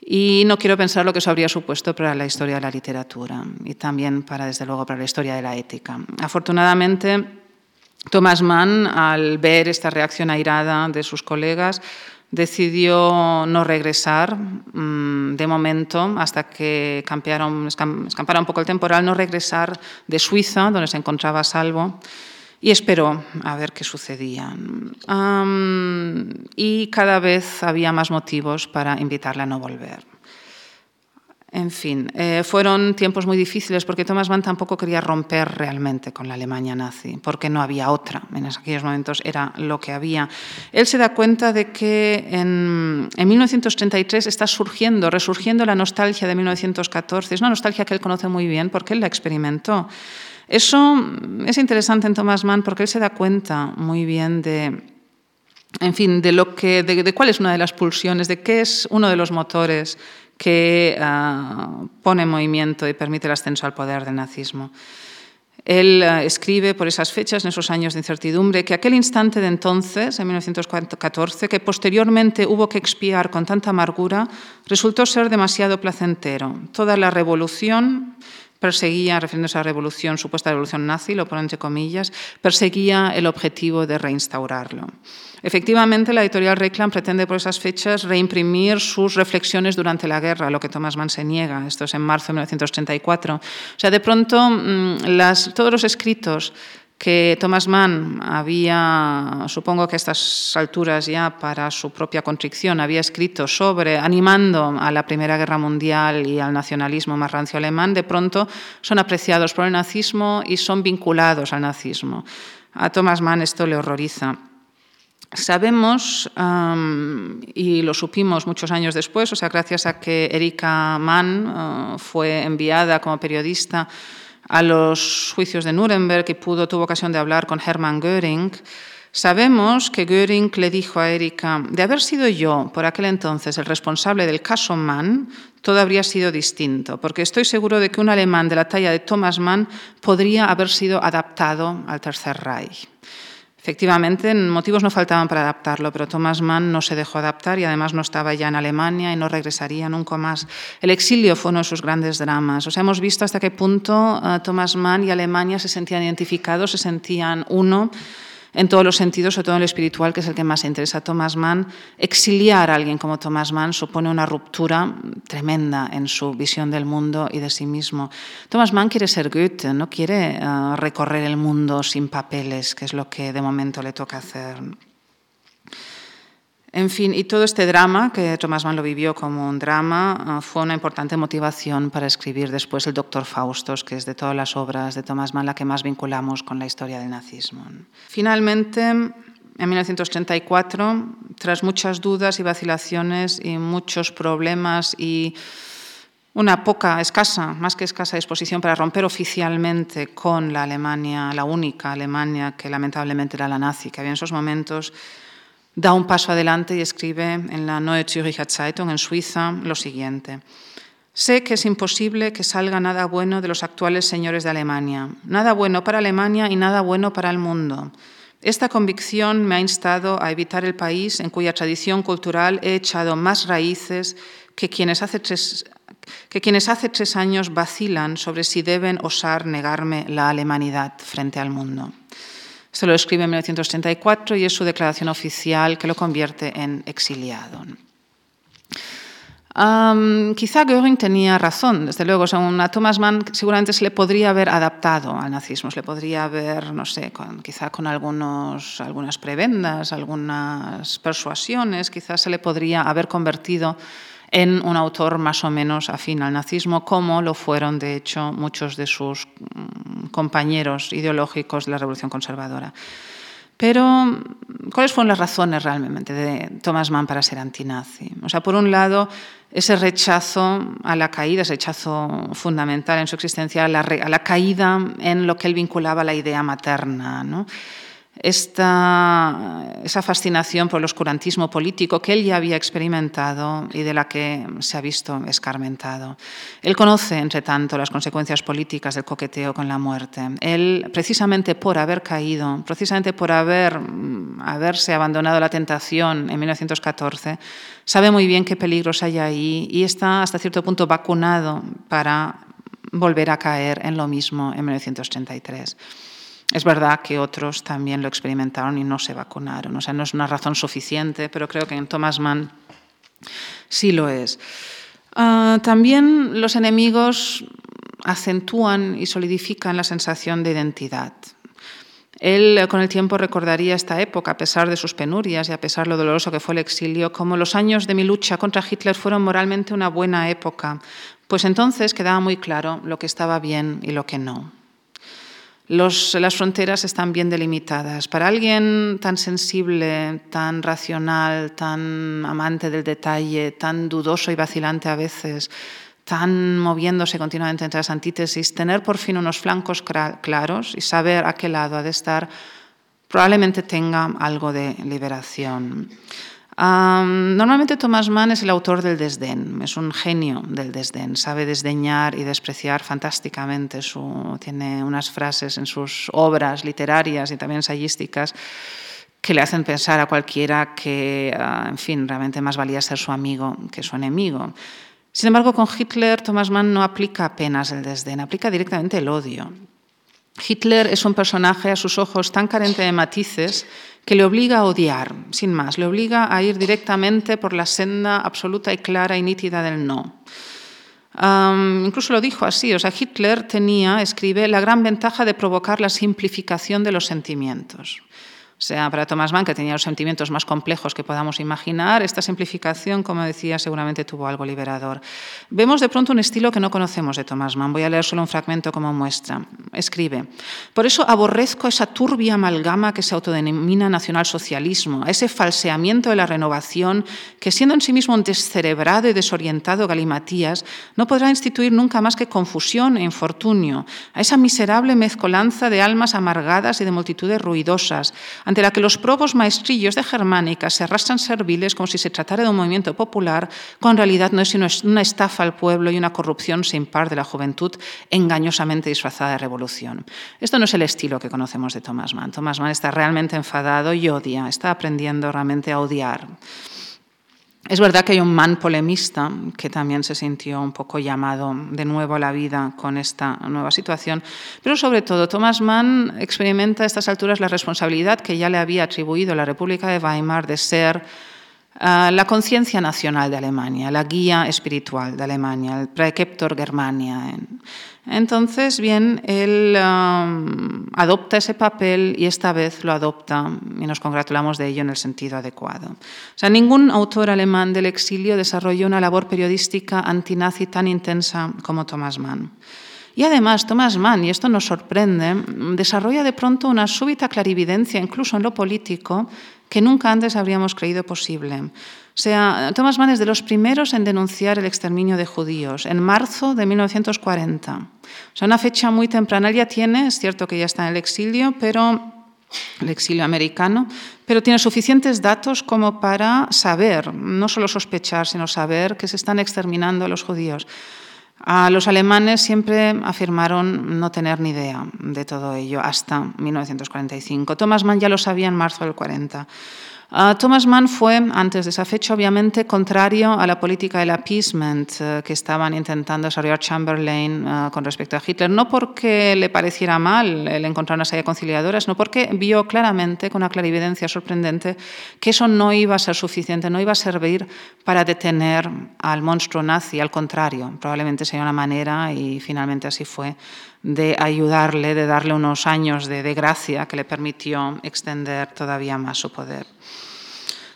Y no quiero pensar lo que eso habría supuesto para la historia de la literatura y también para, desde luego, para la historia de la ética. Afortunadamente, Thomas Mann, al ver esta reacción airada de sus colegas, decidió no regresar mm, de momento hasta que escampara un poco el temporal, no regresar de Suiza, donde se encontraba a salvo y esperó a ver qué sucedía. y cada vez había más motivos para invitarle a no volver. En fin, eh, fueron tiempos muy difíciles porque Thomas Mann tampoco quería romper realmente con la Alemania nazi, porque no había otra. En aquellos momentos era lo que había. Él se da cuenta de que en, en 1933 está surgiendo, resurgiendo la nostalgia de 1914. Es una nostalgia que él conoce muy bien porque él la experimentó. Eso es interesante en Thomas Mann porque él se da cuenta muy bien de, en fin, de, lo que, de, cuál es una de las pulsiones, de qué es uno de los motores que ah, pone en movimiento y permite el ascenso al poder del nazismo. Él ah, escribe por esas fechas, en esos años de incertidumbre, que aquel instante de entonces, en 1914, que posteriormente hubo que expiar con tanta amargura, resultó ser demasiado placentero. Toda la revolución perseguía, refiriéndose a la revolución, supuesta revolución nazi, lo pone entre comillas, perseguía el objetivo de reinstaurarlo. Efectivamente, la editorial Reclam pretende por esas fechas reimprimir sus reflexiones durante la guerra, lo que Thomas Mann se niega. Esto es en marzo de 1934. O sea, de pronto, mm, las, todos los escritos que Thomas Mann había, supongo que a estas alturas ya para su propia constricción, había escrito sobre, animando a la Primera Guerra Mundial y al nacionalismo más rancio alemán, de pronto son apreciados por el nazismo y son vinculados al nazismo. A Thomas Mann esto le horroriza. Sabemos, y lo supimos muchos años después, o sea, gracias a que Erika Mann uh, fue enviada como periodista a los juicios de Nuremberg y pudo, tuvo ocasión de hablar con Hermann Göring, sabemos que Göring le dijo a Erika, de haber sido yo por aquel entonces el responsable del caso Mann, todo habría sido distinto, porque estoy seguro de que un alemán de la talla de Thomas Mann podría haber sido adaptado al Tercer Reich. Efectivamente, motivos no faltaban para adaptarlo, pero Thomas Mann no se dejó adaptar y además no estaba ya en Alemania y no regresaría nunca más. El exilio fue uno de sus grandes dramas. O sea, hemos visto hasta qué punto uh, Thomas Mann y Alemania se sentían identificados, se sentían uno en todos los sentidos, sobre todo en el espiritual, que es el que más interesa a Thomas Mann. Exiliar a alguien como Thomas Mann supone una ruptura tremenda en su visión del mundo y de sí mismo. Thomas Mann quiere ser Goethe, no quiere uh, recorrer el mundo sin papeles, que es lo que de momento le toca hacer. En fin, y todo este drama, que Thomas Mann lo vivió como un drama, ah, fue una importante motivación para escribir después el Doctor Faustos, que es de todas las obras de Thomas Mann la que más vinculamos con la historia del nazismo. Finalmente, en 1934, tras muchas dudas y vacilaciones y muchos problemas y una poca, escasa, más que escasa disposición para romper oficialmente con la Alemania, la única Alemania que lamentablemente era la nazi, que había en esos momentos, da un paso adelante y escribe en la Neue Zürcher Zeitung, en Suiza, lo siguiente. Sé que es imposible que salga nada bueno de los actuales señores de Alemania, nada bueno para Alemania y nada bueno para el mundo. Esta convicción me ha instado a evitar el país en cuya tradición cultural he echado más raíces que quienes hace tres, que quienes hace tres años vacilan sobre si deben osar negarme la alemanidad frente al mundo. Se lo escribe en 1934 y es su declaración oficial que lo convierte en exiliado. quizá Göring tenía razón, desde luego. a Thomas Mann seguramente se le podría haber adaptado al nazismo, se le podría haber, no sé, quizá con algunos, algunas prebendas, algunas persuasiones, quizás se le podría haber convertido en un autor más o menos afín al nazismo, como lo fueron, de hecho, muchos de sus mm, compañeros ideológicos de la Revolución Conservadora. Pero, ¿cuáles fueron las razones realmente de Thomas Mann para ser antinazi? O sea, por un lado, ese rechazo a la caída, ese rechazo fundamental en su existencia, a la, a la caída en lo que él vinculaba a la idea materna, ¿no? Esta, esa fascinación por el oscurantismo político que él ya había experimentado y de la que se ha visto escarmentado. Él conoce, entre tanto, las consecuencias políticas del coqueteo con la muerte. Él, precisamente por haber caído, precisamente por haber, mm, haberse abandonado la tentación en 1914, sabe muy bien qué peligros hay ahí y está hasta cierto punto vacunado para volver a caer en lo mismo en 1933. Es verdad que otros también lo experimentaron y no se vacunaron. O sea, no es una razón suficiente, pero creo que en Thomas Mann sí lo es. Ah, también los enemigos acentúan y solidifican la sensación de identidad. Él con el tiempo recordaría esta época, a pesar de sus penurias y a pesar de lo doloroso que fue el exilio, como los años de mi lucha contra Hitler fueron moralmente una buena época, pues entonces quedaba muy claro lo que estaba bien y lo que no las fronteras están bien delimitadas. Para alguien tan sensible, tan racional, tan amante del detalle, tan dudoso y vacilante a veces, tan moviéndose continuamente entre las antítesis, tener por fin unos flancos claros y saber a qué lado ha de estar, probablemente tenga algo de liberación normalmente Thomas Mann es el autor del desdén, es un genio del desdén, sabe desdeñar y despreciar fantásticamente. tiene unas frases en sus obras literarias y también ensayísticas que le hacen pensar a cualquiera que, ah, en fin, realmente más valía ser su amigo que su enemigo. Sin embargo, con Hitler, Thomas Mann no aplica apenas el desdén, aplica directamente el odio. Hitler es un personaje a sus ojos tan carente de matices que le obliga a odiar, sin más, le obliga a ir directamente por la senda absoluta y clara y nítida del no. incluso lo dijo así, o sea, Hitler tenía, escribe, la gran ventaja de provocar la simplificación de los sentimientos. Sea, para Thomas Mann, que tenía los sentimientos más complejos que podamos imaginar, esta simplificación, como decía, seguramente tuvo algo liberador. Vemos de pronto un estilo que no conocemos de Thomas Mann. Voy a leer solo un fragmento como muestra. Escribe, por eso aborrezco esa turbia amalgama que se autodenomina nacionalsocialismo, ese falseamiento de la renovación que, siendo en sí mismo un descerebrado y desorientado galimatías, no podrá instituir nunca más que confusión e infortunio, a esa miserable mezcolanza de almas amargadas y de multitudes ruidosas, ante la que los probos maestrillos de Germánica se arrastran serviles como si se tratara de un movimiento popular, cuando en realidad no es sino una estafa al pueblo y una corrupción sin par de la juventud engañosamente disfrazada de revolución. Esto no es el estilo que conocemos de Thomas Mann. Thomas Mann está realmente enfadado y odia, está aprendiendo realmente a odiar. Es verdad que hay un man polemista que también se sintió un poco llamado de nuevo a la vida con esta nueva situación, pero sobre todo Thomas Mann experimenta a estas alturas la responsabilidad que ya le había atribuido la República de Weimar de ser ah, la conciencia nacional de Alemania, la guía espiritual de Alemania, el Praeceptor Germania. Entonces, bien, él um, adopta ese papel y esta vez lo adopta y nos congratulamos de ello en el sentido adecuado. O sea, ningún autor alemán del exilio desarrolló una labor periodística antinazi tan intensa como Thomas Mann. Y además, Thomas Mann, y esto nos sorprende, desarrolla de pronto una súbita clarividencia, incluso en lo político, que nunca antes habríamos creído posible. O sea, Thomas Mann es de los primeros en denunciar el exterminio de judíos, en marzo de 1940. O sea, una fecha muy temprana. Él ya tiene, es cierto que ya está en el exilio, pero el exilio americano, pero tiene suficientes datos como para saber, no solo sospechar, sino saber que se están exterminando a los judíos. A los alemanes siempre afirmaron no tener ni idea de todo ello hasta 1945. Thomas Mann ya lo sabía en marzo del 40. Ah, Thomas Mann fue, antes de esa fecha, obviamente, contrario a la política del appeasement eh, que estaban intentando desarrollar Chamberlain eh, con respecto a Hitler, no porque le pareciera mal el encontrar una salida conciliadora, sino porque vio claramente, con una clarividencia sorprendente, que eso no iba a ser suficiente, no iba a servir para detener al monstruo nazi, al contrario, probablemente sería una manera, y finalmente así fue, de ayudarle, de darle unos años de, de gracia que le permitió extender todavía más su poder.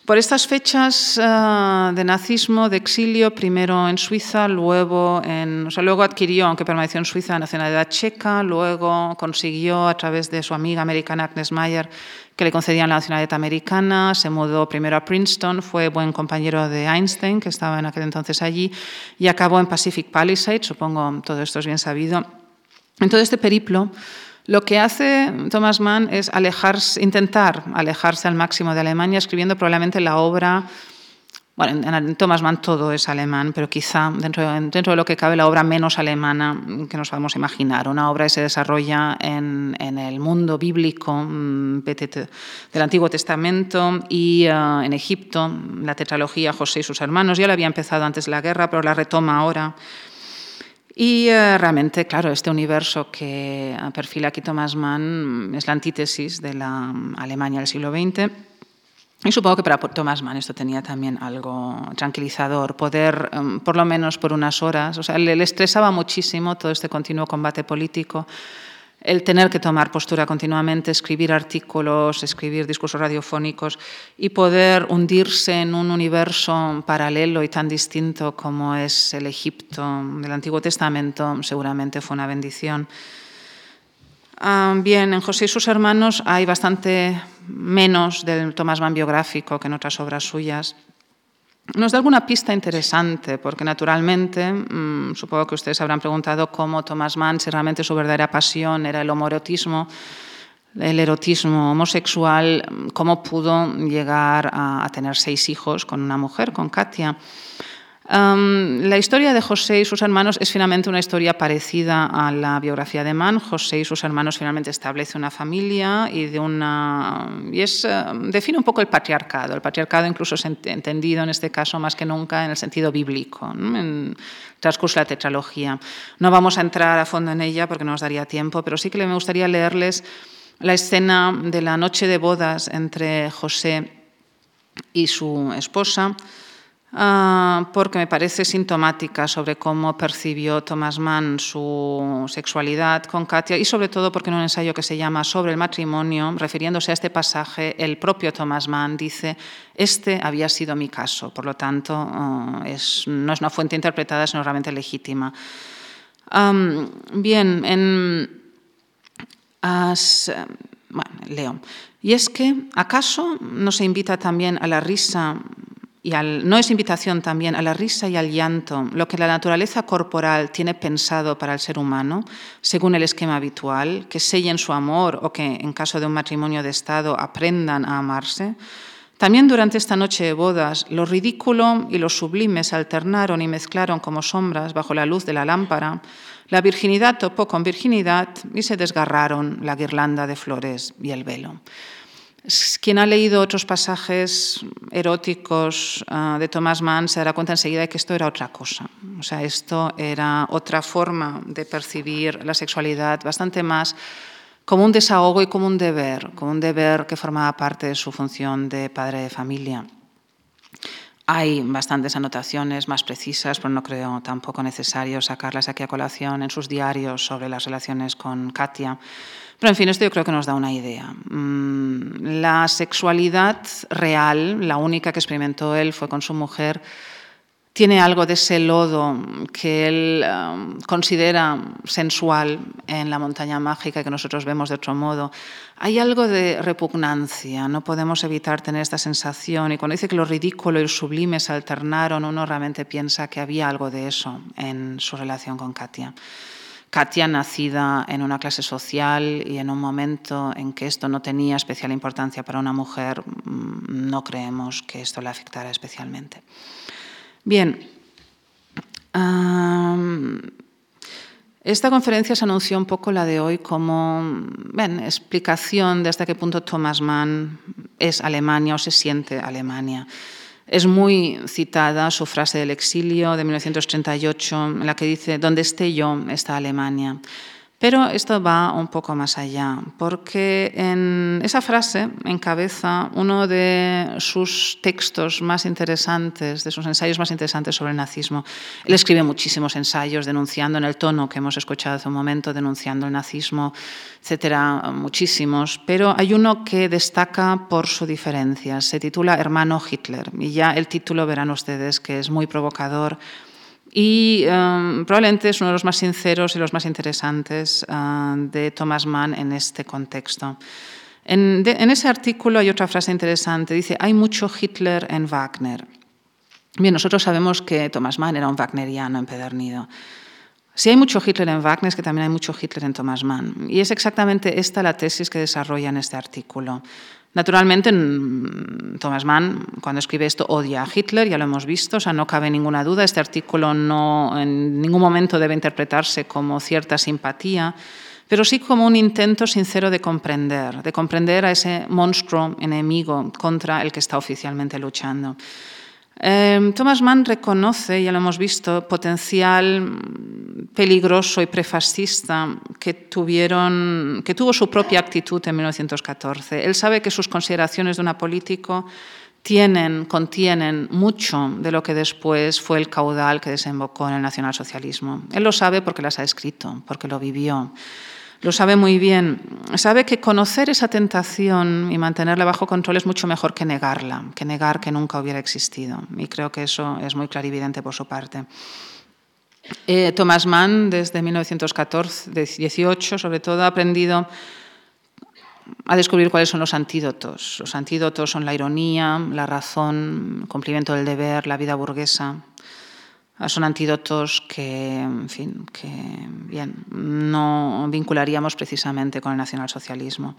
Por estas fechas uh, de nazismo, de exilio, primero en Suiza, luego, en, o sea, luego adquirió, aunque permaneció en Suiza, nacionalidad checa, luego consiguió a través de su amiga americana Agnes Mayer que le concedían la nacionalidad americana, se mudó primero a Princeton, fue buen compañero de Einstein, que estaba en aquel entonces allí, y acabó en Pacific Palisades, supongo todo esto es bien sabido. En todo este periplo, lo que hace Thomas Mann es alejarse, intentar alejarse al máximo de Alemania, escribiendo probablemente la obra. Bueno, en Thomas Mann todo es alemán, pero quizá dentro, de lo que cabe la obra menos alemana que nos podemos imaginar. Una obra que se desarrolla en, el mundo bíblico mm, del Antiguo Testamento y uh, en Egipto, la tetralogía José y sus hermanos. Ya lo había empezado antes de la guerra, pero la retoma ahora. Y eh, realmente, claro, este universo que perfila aquí Thomas Mann es la antítesis de la Alemania del siglo XX. Y supongo que para Thomas Mann esto tenía también algo tranquilizador, poder, em, por lo menos por unas horas, o sea, le, le estresaba muchísimo todo este continuo combate político el tener que tomar postura continuamente, escribir artículos, escribir discursos radiofónicos y poder hundirse en un universo paralelo y tan distinto como es el Egipto del Antiguo Testamento, seguramente fue una bendición. Ah, bien, en José y sus hermanos hay bastante menos del Tomás Mann biográfico que en otras obras suyas, nos da alguna pista interesante, porque naturalmente, mm, supongo que ustedes habrán preguntado cómo Thomas Mann, si realmente su verdadera pasión era el homoerotismo, el erotismo homosexual, cómo pudo llegar a, tener seis hijos con una mujer, con Katia. La historia de José y sus hermanos es finalmente una historia parecida a la biografía de Mann. José y sus hermanos finalmente establecen una familia y, de una, y es, eh, define un poco el patriarcado. El patriarcado incluso es entendido en este caso más que nunca en el sentido bíblico, en el transcurso de la tetralogía. No vamos a entrar a fondo en ella porque no nos daría tiempo, pero sí que me gustaría leerles la escena de la noche de bodas entre José y su esposa Ah, porque me parece sintomática sobre cómo percibió Thomas Mann su sexualidad con Katia y sobre todo porque en un ensayo que se llama Sobre el matrimonio, refiriéndose a este pasaje, el propio Thomas Mann dice, este había sido mi caso, por lo tanto ah, es, no es una fuente interpretada, sino realmente legítima. bien, en... bueno, leo. Y es que, ¿acaso no se invita también a la risa y no es invitación también a la risa y al llanto, lo que la naturaleza corporal tiene pensado para el ser humano, según el esquema habitual, que sellen su amor o que, en caso de un matrimonio de Estado, aprendan a amarse. También durante esta noche de bodas, lo ridículo y lo sublime se alternaron y mezclaron como sombras bajo la luz de la lámpara. La virginidad topó con virginidad y se desgarraron la guirlanda de flores y el velo. Quien ha leído otros pasajes eróticos ah, de Thomas Mann se dará cuenta enseguida de que esto era otra cosa. O sea, esto era otra forma de percibir la sexualidad bastante más como un desahogo y como un deber, como un deber que formaba parte de su función de padre de familia. Hay bastantes anotaciones más precisas, pero no creo tampoco necesario sacarlas aquí a colación en sus diarios sobre las relaciones con Katia. Pero en fin, esto yo creo que nos da una idea. Mm, la sexualidad real, la única que experimentó él fue con su mujer, tiene algo de ese lodo que él um, considera sensual en la montaña mágica que nosotros vemos de otro modo. Hay algo de repugnancia, no podemos evitar tener esta sensación y cuando dice que lo ridículo y lo sublime se alternaron, uno realmente piensa que había algo de eso en su relación con Katia. Katia, nacida en una clase social y en un momento en que esto no tenía especial importancia para una mujer, mm, no creemos que esto le afectara especialmente. Bien, esta conferencia se anunció un poco la de hoy como explicación de hasta qué punto Thomas Mann es Alemania o se siente Alemania. Es muy citada su frase del exilio de 1938, en la que dice, donde esté yo está Alemania. Pero esto va un poco más allá, porque en esa frase encabeza uno de sus textos más interesantes, de sus ensayos más interesantes sobre el nazismo. Él escribe muchísimos ensayos denunciando en el tono que hemos escuchado hace un momento, denunciando el nazismo, etcétera, muchísimos. Pero hay uno que destaca por su diferencia. Se titula Hermano Hitler. Y ya el título verán ustedes que es muy provocador y um, probablemente es uno de los más sinceros y los más interesantes uh, de Thomas Mann en este contexto. En, en, ese artículo hay otra frase interesante, dice, hay mucho Hitler en Wagner. Bien, nosotros sabemos que Thomas Mann era un wagneriano empedernido. Si hay mucho Hitler en Wagner, es que también hay mucho Hitler en Thomas Mann. Y es exactamente esta la tesis que desarrolla en este artículo. Naturalmente, Thomas Mann, cuando escribe esto, odia a Hitler, ya lo hemos visto, o sea, no cabe ninguna duda. Este artículo no en ningún momento debe interpretarse como cierta simpatía, pero sí como un intento sincero de comprender, de comprender a ese monstruo enemigo contra el que está oficialmente luchando. Em, Thomas Mann reconoce, ya lo hemos visto, potencial peligroso y prefascista que, tuvieron, que tuvo su propia actitud en 1914. Él sabe que sus consideraciones de una político tienen, contienen mucho de lo que después fue el caudal que desembocó en el nacionalsocialismo. Él lo sabe porque las ha escrito, porque lo vivió lo sabe muy bien. Sabe que conocer esa tentación y mantenerla bajo control es mucho mejor que negarla, que negar que nunca hubiera existido. Y creo que eso es muy clarividente por su parte. Eh, Thomas Mann, desde 1914-18, sobre todo, ha aprendido a descubrir cuáles son los antídotos. Los antídotos son la ironía, la razón, el cumplimiento del deber, la vida burguesa. Son antídotos que, en fin, que bien, no vincularíamos precisamente con el nacionalsocialismo.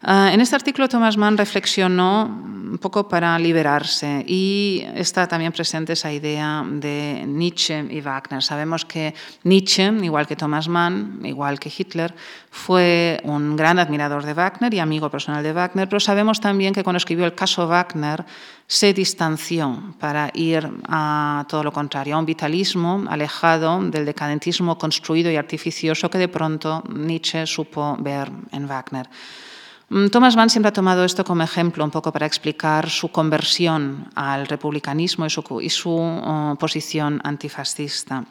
Ah, en este artículo Thomas Mann reflexionó un poco para liberarse y está también presente esa idea de Nietzsche y Wagner. Sabemos que Nietzsche, igual que Thomas Mann, igual que Hitler, fue un gran admirador de Wagner y amigo personal de Wagner, pero sabemos también que cuando escribió el caso Wagner se distanció para ir a todo lo contrario, a un vitalismo alejado del decadentismo construido y artificioso que de pronto Nietzsche supo ver en Wagner. Mm, Thomas Mann siempre ha tomado esto como ejemplo un poco para explicar su conversión al republicanismo y su, uh, posición antifascista.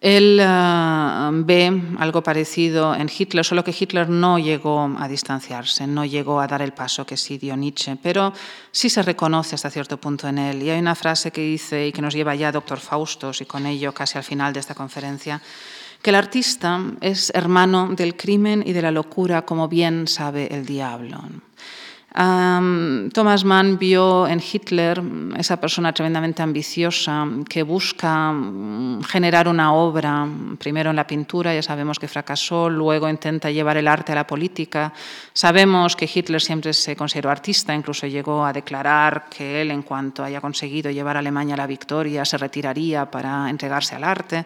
Él uh, ve algo parecido en Hitler, solo que Hitler no llegó a distanciarse, no llegó a dar el paso que sí dio Nietzsche, pero sí se reconoce hasta cierto punto en él. Y hay una frase que dice y que nos lleva ya a Doctor Faustos y con ello casi al final de esta conferencia, que el artista es hermano del crimen y de la locura, como bien sabe el diablo. Thomas Mann vio en Hitler esa persona tremendamente ambiciosa que busca mm, generar una obra, primero en la pintura, ya sabemos que fracasó, luego intenta llevar el arte a la política. Sabemos que Hitler siempre se consideró artista, incluso llegó a declarar que él, en cuanto haya conseguido llevar a Alemania la victoria, se retiraría para entregarse al arte.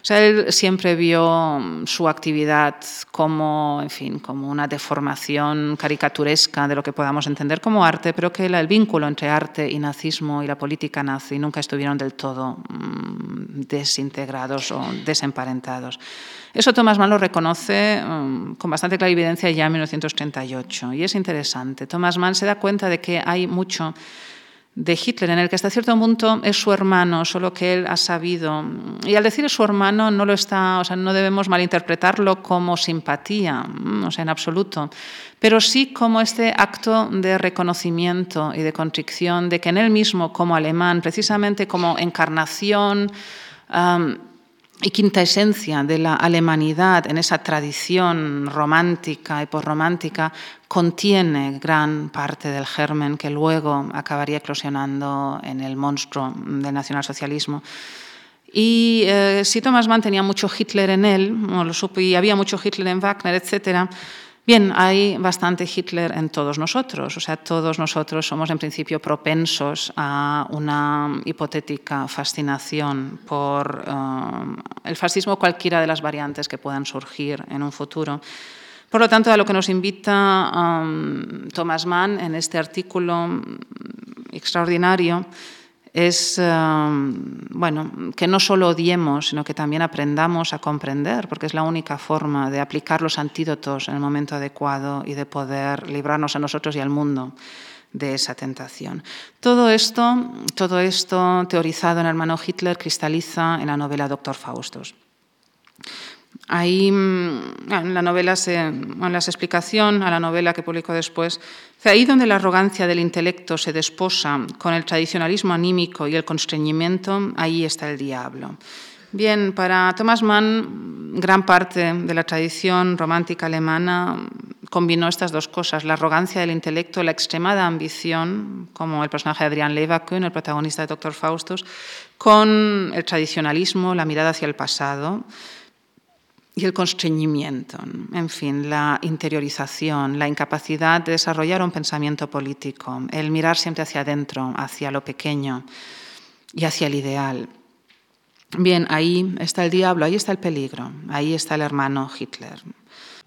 O sea, él siempre vio mm, su actividad como, en fin, como una deformación caricaturesca de lo que podamos entender como arte, pero que el vínculo entre arte y nazismo y la política nazi nunca estuvieron del todo mm, desintegrados o desemparentados. Eso Thomas Mann lo reconoce mm, con bastante clarividencia ya en 1938 y es interesante. Thomas Mann se da cuenta de que hay mucho de Hitler, en el que hasta cierto punto es su hermano, solo que él ha sabido. Y al decir es su hermano, no lo está, o sea, no debemos malinterpretarlo como simpatía, mm, o sea, en absoluto, pero sí como este acto de reconocimiento y de contrición de que en él mismo, como alemán, precisamente como encarnación, y quinta esencia de la alemanidad en esa tradición romántica y posromántica contiene gran parte del germen que luego acabaría eclosionando en el monstruo del nacionalsocialismo. Y eh, si Thomas Mann tenía mucho Hitler en él, o lo supo, y había mucho Hitler en Wagner, etcétera, Bien, hay bastante Hitler en todos nosotros, o sea, todos nosotros somos en principio propensos a una hipotética fascinación por eh, el fascismo, cualquiera de las variantes que puedan surgir en un futuro. Por lo tanto, a lo que nos invita um, Thomas Mann en este artículo extraordinario es um, bueno, que no solo odiemos, sino que también aprendamos a comprender, porque es la única forma de aplicar los antídotos en el momento adecuado y de poder librarnos a nosotros y al mundo de esa tentación. Todo esto, todo esto teorizado en hermano Hitler cristaliza en la novela Doctor Faustus. Ahí mm, en la novela, en la explicación a la novela que publicó después, ahí donde la arrogancia del intelecto se desposa con el tradicionalismo anímico y el constreñimiento, ahí está el diablo. Bien, para Thomas Mann, gran parte de la tradición romántica alemana combinó estas dos cosas, la arrogancia del intelecto, la extremada ambición, como el personaje de Adrian Leverkusen, el protagonista de Doctor Faustus, con el tradicionalismo, la mirada hacia el pasado y el constreñimiento, en fin, la interiorización, la incapacidad de desarrollar un pensamiento político, el mirar siempre hacia adentro, hacia lo pequeño y hacia el ideal. Bien, ahí está el diablo, ahí está el peligro, ahí está el hermano Hitler.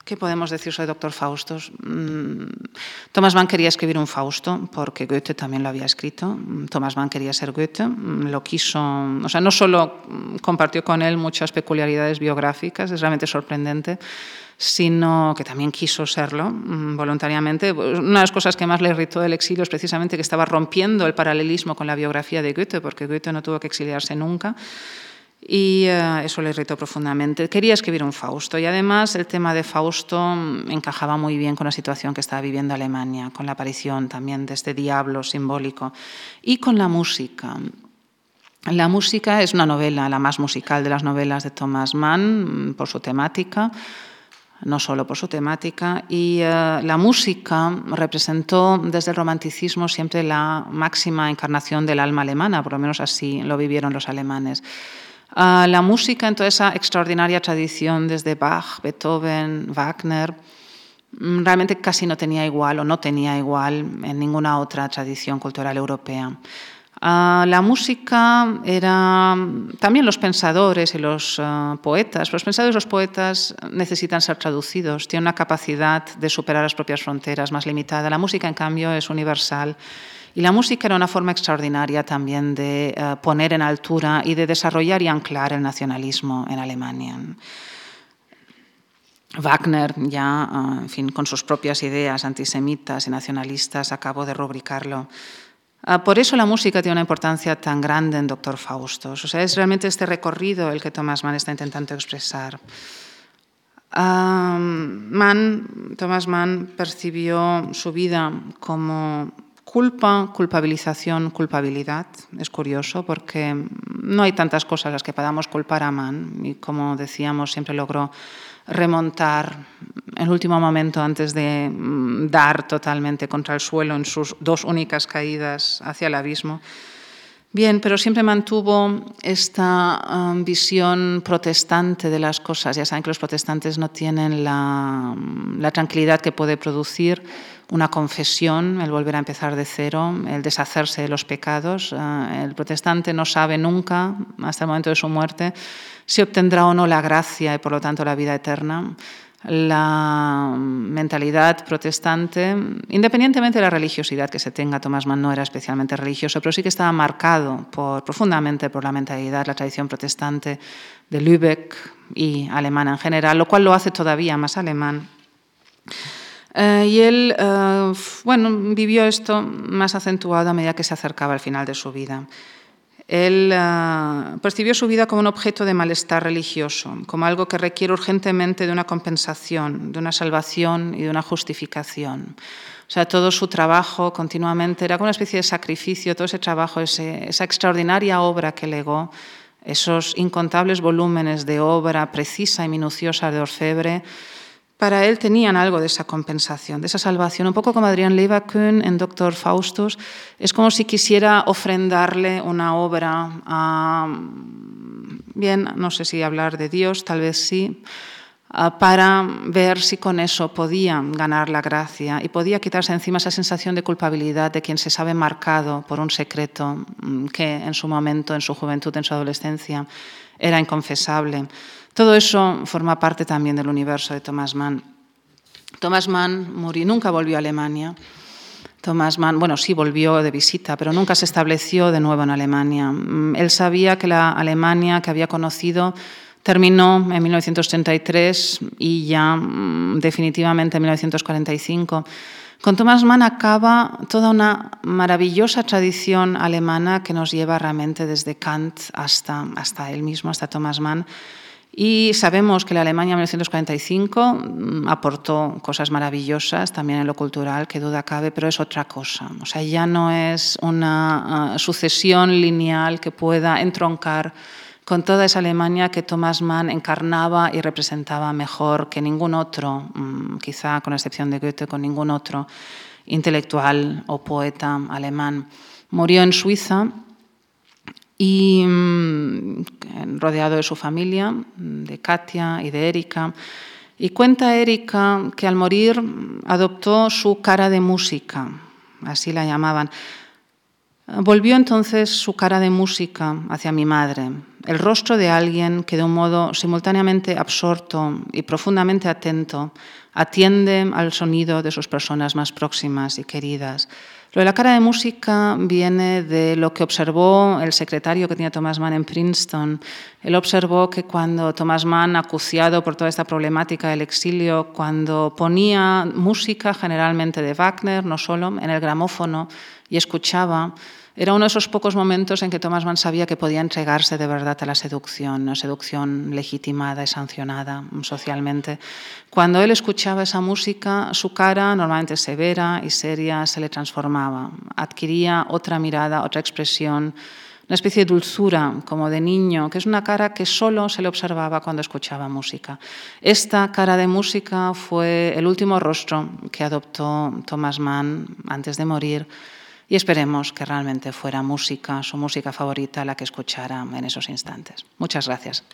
¿Qué podemos decir sobre Doctor Faustos? Mm, Thomas Mann quería escribir un Fausto porque Goethe también lo había escrito. Thomas Mann quería ser Goethe, mm, lo quiso, o sea, no solo compartió con él muchas peculiaridades biográficas, es realmente sorprendente, sino que también quiso serlo mm, voluntariamente. Una de las cosas que más le irritó del exilio es precisamente que estaba rompiendo el paralelismo con la biografía de Goethe, porque Goethe no tuvo que exiliarse nunca y eh, eso le irritó profundamente. Quería escribir un Fausto y además el tema de Fausto encajaba muy bien con la situación que estaba viviendo Alemania, con la aparición también de este diablo simbólico y con la música. La música es una novela, la más musical de las novelas de Thomas Mann, por su temática. no solo por su temática. Y eh, la música representó desde el romanticismo siempre la máxima encarnación del alma alemana, por lo menos así lo vivieron los alemanes. Ah, la música en toda esa extraordinaria tradición desde Bach, Beethoven, Wagner, mm, realmente casi no tenía igual o no tenía igual en ninguna otra tradición cultural europea. Ah, la música era también los pensadores y los ah, poetas. Los pensadores y los poetas necesitan ser traducidos, tienen una capacidad de superar las propias fronteras más limitada. La música, en cambio, es universal. Y la música era una forma extraordinaria también de ah, poner en altura y de desarrollar y anclar el nacionalismo en Alemania. Wagner, ya en fin, con sus propias ideas antisemitas y nacionalistas, acabó de rubricarlo Ah, por eso la música tiene una importancia tan grande en Doctor Faustos. O sea, es realmente este recorrido el que Thomas Mann está intentando expresar. Mann, Thomas Mann percibió su vida como culpa, culpabilización, culpabilidad. Es curioso porque no hay tantas cosas las que podamos culpar a Mann y como decíamos siempre logró remontar el último momento antes de mm, dar totalmente contra el suelo en sus dos únicas caídas hacia el abismo. Bien, pero siempre mantuvo esta um, visión protestante de las cosas. Ya saben que los protestantes no tienen la, la, tranquilidad que puede producir una confesión, el volver a empezar de cero, el deshacerse de los pecados. Uh, el protestante no sabe nunca, hasta el momento de su muerte, si obtendrá o no la gracia y por lo tanto la vida eterna la mentalidad protestante, independientemente de la religiosidad que se tenga, Thomas Mann no era especialmente religioso, pero sí que estaba marcado profundamente por la mentalidad, la tradición protestante de Lübeck y alemana en general, lo cual lo hace todavía más alemán. Eh, y él, eh, bueno, vivió esto más acentuado a medida que se acercaba al final de su vida. Él ah, percibió su vida como un objeto de malestar religioso, como algo que requiere urgentemente de una compensación, de una salvación y de una justificación. O sea, todo su trabajo continuamente era como una especie de sacrificio, todo ese trabajo, esa extraordinaria obra que legó, esos incontables volúmenes de obra precisa y minuciosa de orfebre, para él tenían algo de esa compensación, de esa salvación. Un poco como Adrián Leverkuhn en Doctor Faustus, es como si quisiera ofrendarle una obra a, bien, no sé si hablar de Dios, tal vez sí, para ver si con eso podía ganar la gracia y podía quitarse encima esa sensación de culpabilidad de quien se sabe marcado por un secreto mm, que en su momento, en su juventud, en su adolescencia, era inconfesable. Todo eso forma parte también del universo de Thomas Mann. Thomas Mann murió, nunca volvió a Alemania. Thomas Mann, bueno, sí volvió de visita, pero nunca se estableció de nuevo en Alemania. Mm, él sabía que la Alemania que había conocido terminó en 1933 y ya mm, definitivamente en 1945. Con Thomas Mann acaba toda una maravillosa tradición alemana que nos lleva realmente desde Kant hasta, hasta él mismo, hasta Thomas Mann y sabemos que la Alemania en 1945 mm, aportó cosas maravillosas también en lo cultural, que duda cabe, pero es otra cosa. O sea, ya no es una ah, sucesión lineal que pueda entroncar con toda esa Alemania que Thomas Mann encarnaba y representaba mejor que ningún otro, mm, quizá con excepción de Goethe, con ningún otro intelectual o poeta alemán. Murió en Suiza y mm, rodeado de su familia, de Katia y de Erika. Y cuenta Erika que al morir adoptó su cara de música, así la llamaban. Volvió entonces su cara de música hacia mi madre, el rostro de alguien que de un modo simultáneamente absorto y profundamente atento atiende al sonido de sus personas más próximas y queridas lo de la cara de música viene de lo que observó el secretario que tenía Thomas Mann en Princeton. Él observó que cuando Thomas Mann, acuciado por toda esta problemática del exilio, cuando ponía música generalmente de Wagner, no solo, en el gramófono y escuchaba, era uno de esos pocos momentos en que Thomas Mann sabía que podía entregarse de verdad a la seducción, una seducción legitimada y sancionada socialmente. Cuando él escuchaba esa música, su cara, normalmente severa y seria, se le transformaba, adquiría otra mirada, otra expresión, una especie de dulzura como de niño, que es una cara que solo se le observaba cuando escuchaba música. Esta cara de música fue el último rostro que adoptó Thomas Mann antes de morir y esperemos que realmente fuera música, su música favorita, la que escuchara en esos instantes. Muchas gracias.